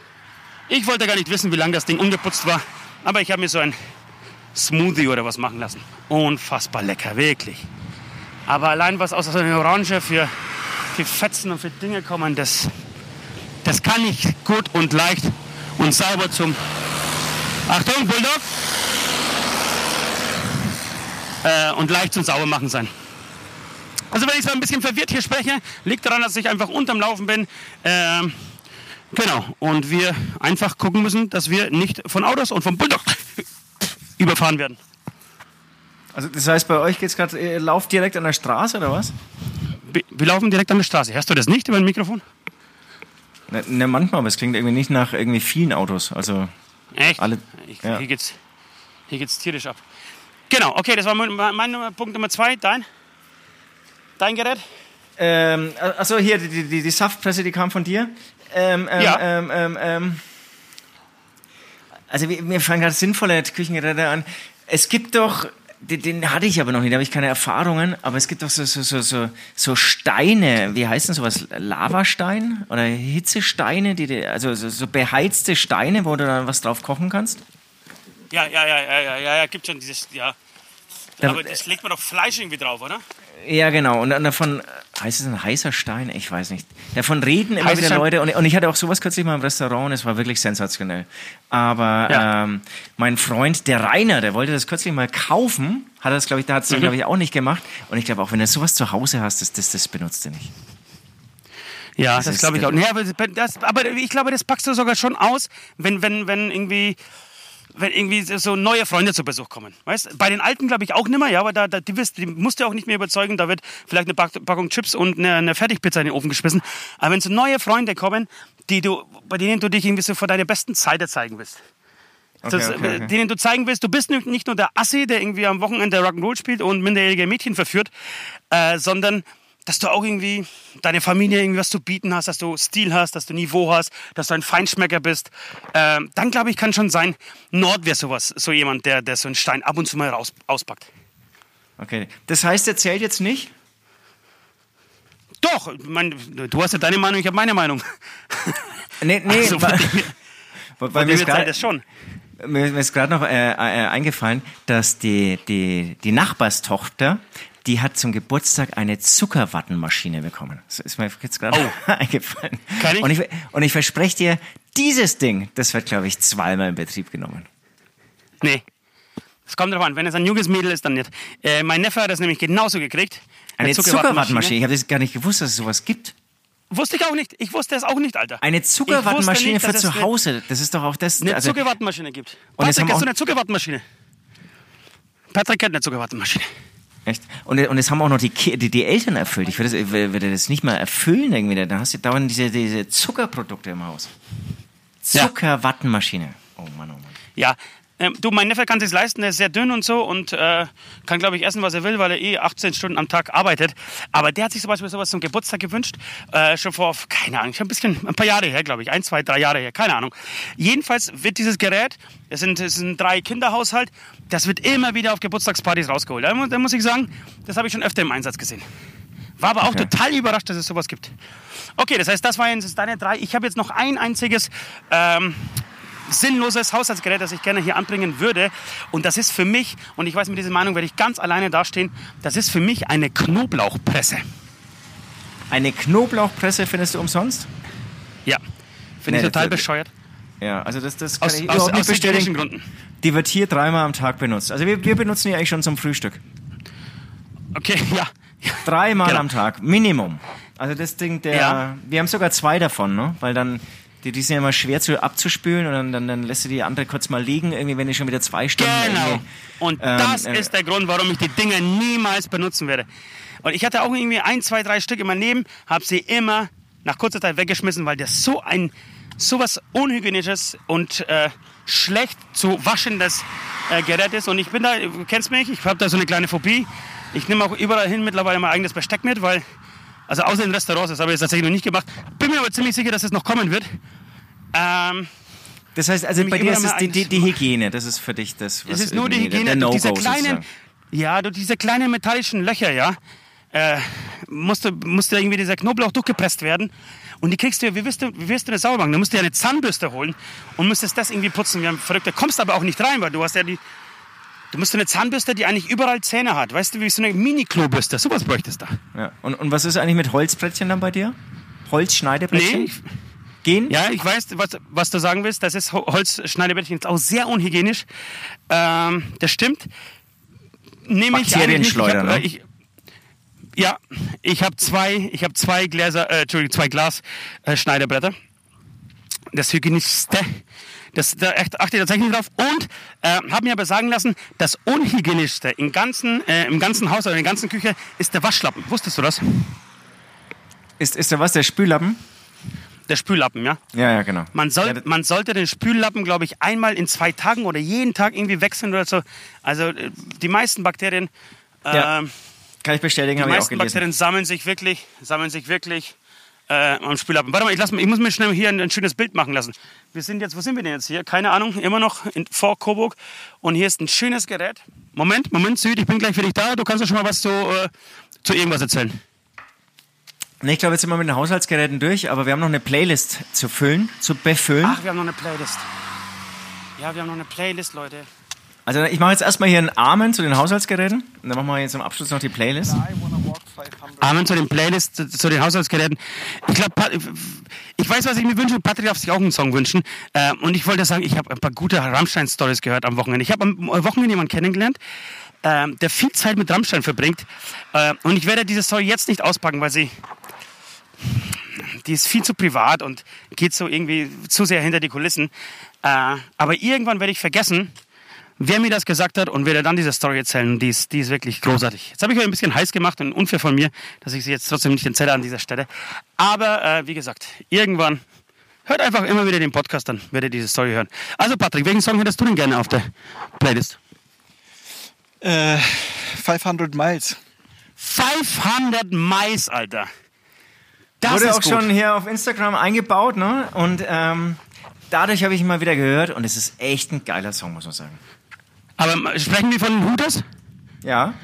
Ich wollte gar nicht wissen, wie lange das Ding ungeputzt war, aber ich habe mir so ein Smoothie oder was machen lassen. Unfassbar lecker, wirklich. Aber allein was aus einer Orange für, für Fetzen und für Dinge kommen, das, das kann nicht gut und leicht und sauber zum. Achtung, Bulldog! Äh, und leicht zum Saubermachen sein. Also wenn ich so ein bisschen verwirrt hier spreche, liegt daran, dass ich einfach unterm Laufen bin. Ähm, genau. Und wir einfach gucken müssen, dass wir nicht von Autos und vom Bulldog (laughs) überfahren werden. Also das heißt, bei euch geht's gerade, ihr lauft direkt an der Straße oder was? Wir wir laufen direkt an der Straße. Hörst du das nicht über ein Mikrofon? Ne, ne, manchmal, aber es klingt irgendwie nicht nach irgendwie vielen Autos. Also Echt? Alle- ich, ja. hier, geht's, hier geht's tierisch ab. Genau, okay, das war mein, mein Punkt Nummer zwei. Dein? Dein Gerät? Ähm, achso, hier, die, die, die Saftpresse, die kam von dir. Ähm, ähm, Ja. ähm, ähm, ähm, also wir- mir fallen gerade sinnvolle Küchengeräte an. Es gibt doch, den, den hatte ich aber noch nicht, da habe ich keine Erfahrungen, aber es gibt doch so, so, so, so, Steine, wie heißt denn sowas? Lavastein oder Hitzesteine, die, also so, beheizte Steine, wo du dann was drauf kochen kannst? Ja, ja, ja, ja, ja, ja, ja, gibt schon dieses, ja. Da- Aber das legt man doch Fleisch irgendwie drauf, oder? Ja, genau. Und dann heißt es ein heißer Stein? Ich weiß nicht. Davon reden immer wieder. Leute. Und, und ich hatte auch sowas kürzlich mal im Restaurant es war wirklich sensationell. Aber Ja. ähm, mein Freund, der Rainer, der wollte das kürzlich mal kaufen. Hat das, glaube ich, da hat es, Mhm. glaube ich, auch nicht gemacht. Und ich glaube, auch wenn du sowas zu Hause hast, das, das, das benutzt du nicht. Ja, Das das, ist glaube ich auch. Nee, aber, das, aber ich glaube, das packst du sogar schon aus, wenn, wenn, wenn irgendwie wenn irgendwie so neue Freunde zu Besuch kommen. Weißt? Bei den Alten glaube ich auch nimmer, ja, aber da, da, die, wirst, die musst du auch nicht mehr überzeugen. Da wird vielleicht eine Pack- Packung Chips und eine, eine Fertigpizza in den Ofen geschmissen. Aber wenn so neue Freunde kommen, die du, bei denen du dich irgendwie so vor deiner besten Seite zeigen willst. Okay, das, okay, okay. denen du zeigen willst, du bist nicht nicht nur der Assi, der irgendwie am Wochenende Rock'n'Roll spielt und minderjährige Mädchen verführt, äh, sondern dass du auch irgendwie deine Familie irgendwie was zu bieten hast, dass du Stil hast, dass du Niveau hast, dass du ein Feinschmecker bist. Äh, dann glaube ich, kann schon sein, Nord wäre sowas, so jemand, der, der so einen Stein ab und zu mal raus, auspackt. Okay. Das heißt, der zählt jetzt nicht? Doch, mein, du hast ja deine Meinung, ich habe meine Meinung. (laughs) Nee, nee. Also, (laughs) weil, weil von mir ist grad- das schon. Mir mir ist gerade noch äh, äh, eingefallen, dass die, die, die Nachbarstochter, die hat zum Geburtstag eine Zuckerwattenmaschine bekommen. Das ist mir jetzt gerade (laughs) eingefallen. Kann ich? Und, ich? und ich verspreche dir, dieses Ding, das wird, glaube ich, zweimal in Betrieb genommen. Nee. Es kommt drauf an, wenn es ein junges Mädel ist, dann nicht. Äh, mein Neffe hat das nämlich genauso gekriegt. Eine Zuckerwattenmaschine. Ich habe das gar nicht gewusst, dass es sowas gibt. Wusste ich auch nicht. Ich wusste es auch nicht, Alter. Eine Zuckerwattenmaschine für zu Hause. Das ist doch auch das. Eine, eine also, Zuckerwattenmaschine gibt. Und Patrick, hast du eine Zuckerwattenmaschine? Patrick kennt eine Zuckerwattenmaschine. Echt? Und, und das haben auch noch die, die, die Eltern erfüllt. Ich würde das, würde das nicht mal erfüllen irgendwie. Dann hast du dauernd diese, diese Zuckerprodukte im Haus. Zuckerwattenmaschine. Oh Mann, oh Mann. Ja, ähm, du, mein Neffe kann sich leisten, der ist sehr dünn und so und äh, kann, glaube ich, essen, was er will, weil er eh 18 Stunden am Tag arbeitet. Aber der hat sich zum Beispiel sowas zum Geburtstag gewünscht, äh, schon vor, keine Ahnung, schon ein bisschen, ein paar Jahre her, glaube ich, ein, zwei, drei Jahre her, keine Ahnung. Jedenfalls wird dieses Gerät, es sind, es sind drei Kinderhaushalt, das wird immer wieder auf Geburtstagspartys rausgeholt. Da, da muss ich sagen, das habe ich schon öfter im Einsatz gesehen. War aber auch Okay. total überrascht, dass es sowas gibt. Okay, das heißt, das waren jetzt deine drei. Ich habe jetzt noch ein einziges ähm, sinnloses Haushaltsgerät, das ich gerne hier anbringen würde. Und das ist für mich, und ich weiß, mit dieser Meinung werde ich ganz alleine dastehen, das ist für mich eine Knoblauchpresse. Eine Knoblauchpresse findest du umsonst? Ja, finde Nee, ich total das- bescheuert. Ja, also das, das kann Aus, ich aus, aus bestätigen. Gründen. Die wird hier dreimal am Tag benutzt. Also wir, wir benutzen die eigentlich schon zum Frühstück. Okay, ja. (laughs) ja. Dreimal Genau. am Tag, Minimum. Also das Ding, der, Ja. wir haben sogar zwei davon, ne? Weil dann, die, die sind ja immer schwer zu abzuspülen und dann, dann, dann lässt du die andere kurz mal liegen, irgendwie, wenn die schon wieder zwei Stunden Genau. Und Ähm, das äh, ist der Grund, warum ich die Dinge niemals benutzen werde. Und ich hatte auch irgendwie ein, zwei, drei Stück in meinem Leben, habe sie immer nach kurzer Zeit weggeschmissen, weil das so ein sowas unhygienisches und äh, schlecht zu waschendes äh, Gerät ist. Und ich bin da, du kennst mich, ich habe da so eine kleine Phobie. Ich nehme auch überall hin mittlerweile mein eigenes Besteck mit, weil, also außer in Restaurants, das habe ich jetzt tatsächlich noch nicht gemacht. Bin mir aber ziemlich sicher, dass es noch kommen wird. Ähm, Das heißt, also bei dir ist es die, die, die Hygiene, das ist für dich das, was Es ist nur die irgendwie der- Hygiene der durch diese kleinen, sozusagen. ja, durch diese kleinen metallischen Löcher, ja, äh, musste, musste irgendwie dieser Knoblauch durchgepresst werden. Und die kriegst du, wie wirst du, wie wirst du das sauber machen? Da musst du ja eine Zahnbürste holen und müsstest das irgendwie putzen. Wir haben verrückt, da kommst aber auch nicht rein, weil du hast ja die, du musst eine Zahnbürste, die eigentlich überall Zähne hat. Weißt du, wie so eine Mini-Klobürste. Sowas bräuchtest du da. Ja. Und, und was ist eigentlich mit Holzbrettchen dann bei dir? Holzschneidebrettchen? Nee, Gehen? Ja, ich weiß, was, was du sagen willst. Das ist Ho- Holzschneidebettchen ist auch sehr unhygienisch. Ähm, das stimmt. Nehme ich Bakterienschleuder, ne? ich, ja, ich habe zwei, ich habe zwei Gläser, äh, Entschuldigung, zwei Glas äh, Schneiderbretter. Das hygienischste. Das, da achte ich tatsächlich drauf. Und äh, habe mir aber sagen lassen, das unhygienischste im ganzen, äh, im ganzen Haus oder in der ganzen Küche ist der Waschlappen. Wusstest du das? Ist, ist da was, der Spüllappen? Der Spüllappen, ja. Ja, ja, genau. Man, soll, Ja, man sollte den Spüllappen, glaube ich, einmal in zwei Tagen oder jeden Tag irgendwie wechseln oder so. Also äh, die meisten Bakterien, Ja, ähm, Kann ich bestätigen, die habe ich auch meisten gelesen. Bakterien sammeln sich wirklich, sammeln sich wirklich äh, am Spüllappen. Warte mal, ich, lass, mal- ich muss mir schnell hier ein, ein schönes Bild machen lassen. Wir sind jetzt, wo sind wir denn jetzt hier? Keine Ahnung, immer noch in, vor Coburg. Und hier ist ein schönes Gerät. Moment, Moment, Süd, ich bin gleich für dich da. Du kannst ja schon mal was zu, äh, zu irgendwas erzählen. Nee, ich glaube, jetzt sind wir mit den Haushaltsgeräten durch, aber wir haben noch eine Playlist zu füllen, zu befüllen. Ach, wir haben noch eine Playlist. Ja, wir haben noch eine Playlist, Leute. Also ich mache jetzt erstmal hier einen Amen zu den Haushaltsgeräten und dann machen wir jetzt zum Abschluss noch die Playlist. 500. Amen zu den Playlists, zu, zu den Haushaltsgeräten. Ich glaube, ich weiß, was ich mir wünsche. Patrick darf sich auch einen Song wünschen. Ähm, und ich wollte sagen, ich habe ein paar gute Rammstein-Stories gehört am Wochenende. Ich habe am Wochenende jemanden kennengelernt, ähm, der viel Zeit mit Rammstein verbringt. Äh, und ich werde diese Story jetzt nicht auspacken, weil sie die ist viel zu privat und geht so irgendwie zu sehr hinter die Kulissen. Äh, aber irgendwann werde ich vergessen, wer mir das gesagt hat und werde dann diese Story erzählen. Die ist, die ist wirklich großartig. Jetzt habe ich euch ein bisschen heiß gemacht und unfair von mir, dass ich sie jetzt trotzdem nicht erzähle an dieser Stelle. Aber äh, wie gesagt, irgendwann hört einfach immer wieder den Podcast, dann werdet ihr diese Story hören. Also Patrick, welchen Song hättest du denn gerne auf der Playlist? Äh, 500 Miles. 500 Mais, Alter. Das Wurde ist auch gut. schon hier auf Instagram eingebaut, ne? Und ähm, dadurch habe ich ihn mal wieder gehört und es ist echt ein geiler Song, muss man sagen. Aber sprechen wir von den Hooters? Ja.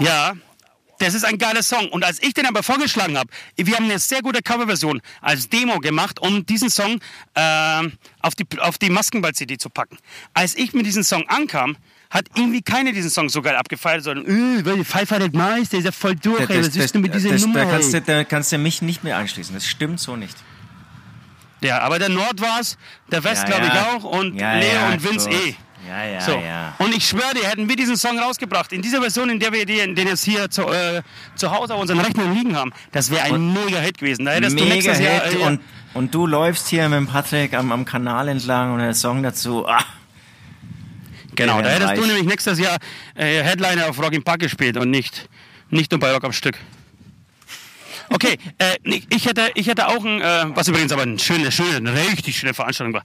Ja, das ist ein geiler Song. Und als ich den aber vorgeschlagen habe, wir haben eine sehr gute Coverversion als Demo gemacht, um diesen Song ähm, auf die, auf die Maskenball-CD zu packen. Als ich mit diesem Song ankam, hat irgendwie keiner diesen Song so geil abgefeiert, sondern, äh, weil die 500 Miles, der ist ja voll durch, ey, was ist denn mit dieser das, Nummer? da, kannst du, da kannst du mich nicht mehr anschließen. Das stimmt so nicht. Ja, aber der Nord war's, der West Ja, glaube ich ja. auch und Ja, Leo und Vince gut. eh. Ja, ja, So. ja. Und ich schwöre dir, hätten wir diesen Song rausgebracht, in dieser Version, in der wir den, den jetzt hier zu, äh, zu Hause auf unseren Rechnern liegen haben, das wäre ein mega Hit gewesen. Da hättest du Mega nächstes Jahr, Hit äh, und, und du läufst hier mit Patrick am, am Kanal entlang und der Song dazu. Ah, Genau, da hättest du reich. nämlich nächstes Jahr äh, Headliner auf Rock im Park gespielt und nicht, nicht nur bei Rock am Stück. Okay, äh, ich hätte, ich hätte auch ein, äh, was übrigens aber eine schöne, schöne, eine richtig schöne Veranstaltung war.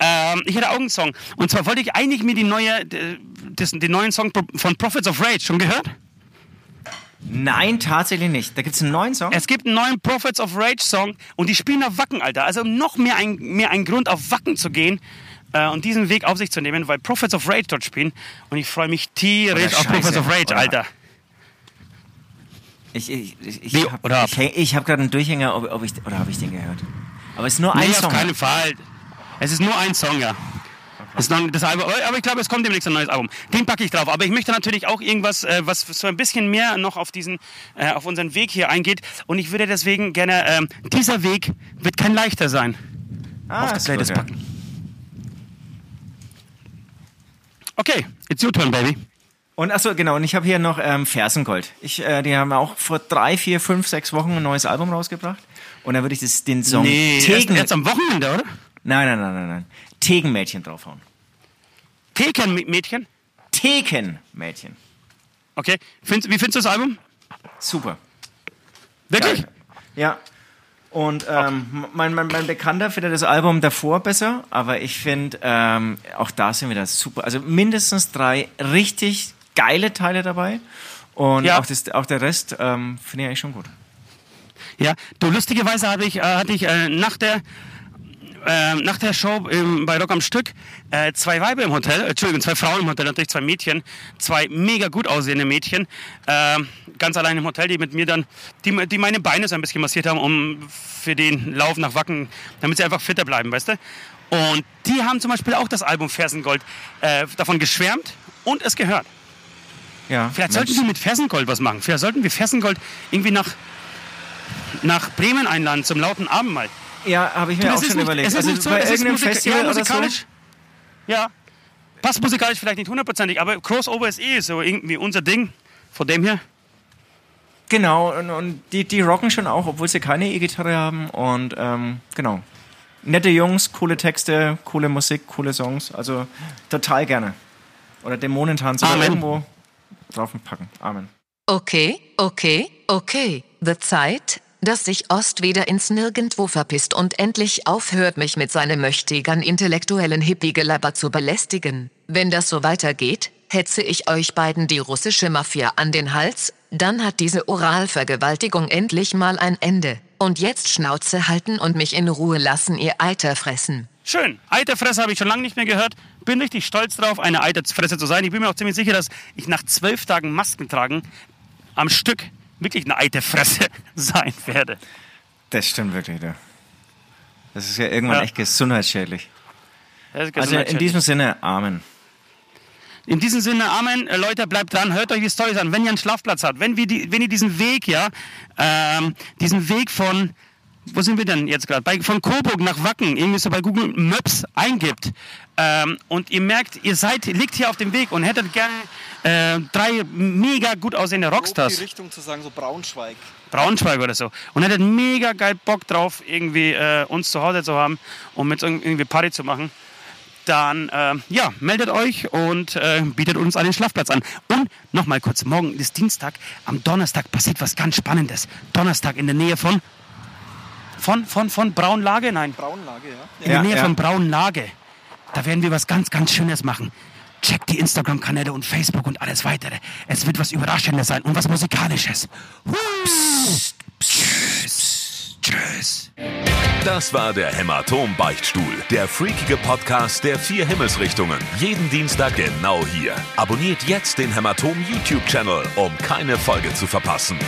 Ähm, ich hätte auch einen Song. Und zwar wollte ich eigentlich mir die neue, das, den neuen Song von Prophets of Rage schon gehört? Nein, tatsächlich nicht. Da gibt es einen neuen Song. Es gibt einen neuen Prophets of Rage Song und die spielen auf Wacken, Alter. Also noch mehr ein, mehr ein Grund, auf Wacken zu gehen äh, und diesen Weg auf sich zu nehmen, weil Prophets of Rage dort spielen. Und ich freue mich tierisch Oder auf Prophets of Rage, Oder- Alter. Ich, ich, ich, ich habe hab gerade einen Durchhänger, ob, ob ich, oder habe ich den gehört? Aber es ist nur ein Nee, Song. auf keinen Fall. Es ist nur ein Song, ja. Das, das Album, aber ich glaube, es kommt demnächst ein neues Album. Den packe ich drauf. Aber ich möchte natürlich auch irgendwas, äh, was so ein bisschen mehr noch auf diesen, äh, auf unseren Weg hier eingeht. Und ich würde deswegen gerne, ähm, dieser Weg wird kein leichter sein. ah, auf die Playlist packen. Okay, it's your turn, baby. Und achso, genau, und ich habe hier noch ähm, Fersengold. Ich, äh, die haben auch vor drei, vier, fünf, sechs Wochen ein neues Album rausgebracht. Und da würde ich das, den Song Nee, Tegen... erst am Wochenende, oder? nein, nein, nein, nein, nein. Tegenmädchen draufhauen. Theken-Mädchen. Tekenmädchen. Okay, Find, wie findest du das Album? Super. Wirklich? Geil. Ja. Und ähm, mein, mein, mein Bekannter findet das Album davor besser, aber ich finde, ähm, auch da sind wieder super. Also mindestens drei richtig geile Teile dabei. Und Ja. auch, das, auch der Rest ähm, finde ich eigentlich schon gut. Ja, du, lustigerweise hatte ich, äh, hatte ich äh, nach der äh, nach der Show ähm, bei Rock am Stück äh, zwei Weiber im Hotel, äh, Entschuldigung, zwei Frauen im Hotel, natürlich zwei Mädchen, zwei mega gut aussehende Mädchen, äh, ganz allein im Hotel, die mit mir dann, die, die meine Beine so ein bisschen massiert haben, um für den Lauf nach Wacken, damit sie einfach fitter bleiben, weißt du? Und die haben zum Beispiel auch das Album Fersengold äh, davon geschwärmt und es gehört. Ja, Vielleicht Mensch. sollten wir mit Fersengold was machen. Vielleicht sollten wir Fersengold irgendwie nach, nach Bremen einladen zum lauten Abendmahl. Ja, habe ich mir Du, auch schon nicht- überlegt. es ist Also nicht so, bei irgendeinem Festival ja, oder so. musikalisch. Ja, passt musikalisch vielleicht nicht hundertprozentig, aber Crossover ist eh so irgendwie unser Ding. Von dem her. Genau, und, und die, die rocken schon auch, obwohl sie keine E-Gitarre haben. Und ähm, genau. Nette Jungs, coole Texte, coole Musik, coole Songs. Also total gerne. Oder Dämonentanz oder Amen. irgendwo drauf packen. Amen. Okay, okay, okay. The Zeit, dass sich Ost wieder ins Nirgendwo verpisst und endlich aufhört, mich mit seinem möchtegern intellektuellen Hippie-Gelaber zu belästigen. Wenn das so weitergeht, hetze ich euch beiden die russische Mafia an den Hals, dann hat diese Oralvergewaltigung endlich mal ein Ende. Und jetzt Schnauze halten und mich in Ruhe lassen, ihr Eiter fressen. Schön. Eiterfresse habe ich schon lange nicht mehr gehört. Bin richtig stolz drauf, eine Eiterfresse zu sein. Ich bin mir auch ziemlich sicher, dass ich nach zwölf Tagen Masken tragen am Stück wirklich eine Eiterfresse (laughs) sein werde. Das stimmt wirklich, ja. Das ist ja irgendwann Ja. echt gesundheitsschädlich. Ist Also in gesundheitsschädlich. diesem Sinne, Amen. In diesem Sinne, Amen. Äh, Leute, bleibt dran, hört euch die Storys an. Wenn ihr einen Schlafplatz habt, wenn, wir die, wenn ihr diesen Weg, ja, ähm, diesen Weg von, wo sind wir denn jetzt gerade? Von Coburg nach Wacken, irgendwie so bei Google Maps eingibt ähm, und ihr merkt, ihr seid, liegt hier auf dem Weg und hättet gerne äh, drei mega gut aussehende Rockstars. die Richtung zu sagen, so Braunschweig. Braunschweig oder so. Und hättet mega geil Bock drauf, irgendwie äh, uns zu Hause zu haben und mit uns irgendwie Party zu machen, dann äh, ja, meldet euch und äh, bietet uns einen Schlafplatz an. Und nochmal kurz, morgen ist Dienstag, am Donnerstag passiert was ganz Spannendes. Donnerstag in der Nähe von von, von, von Braunlage? Nein, Braunlage, ja. in Ja, der Nähe ja. von Braunlage. Da werden wir was ganz, ganz Schönes machen. Checkt die Instagram-Kanäle und Facebook und alles weitere. Es wird was Überraschendes sein und was Musikalisches. Psst, tschüss, tschüss. Das war der Hämatom-Beichtstuhl, der freakige Podcast der vier Himmelsrichtungen. Jeden Dienstag genau hier. Abonniert jetzt den Hämatom YouTube-Channel, um keine Folge zu verpassen.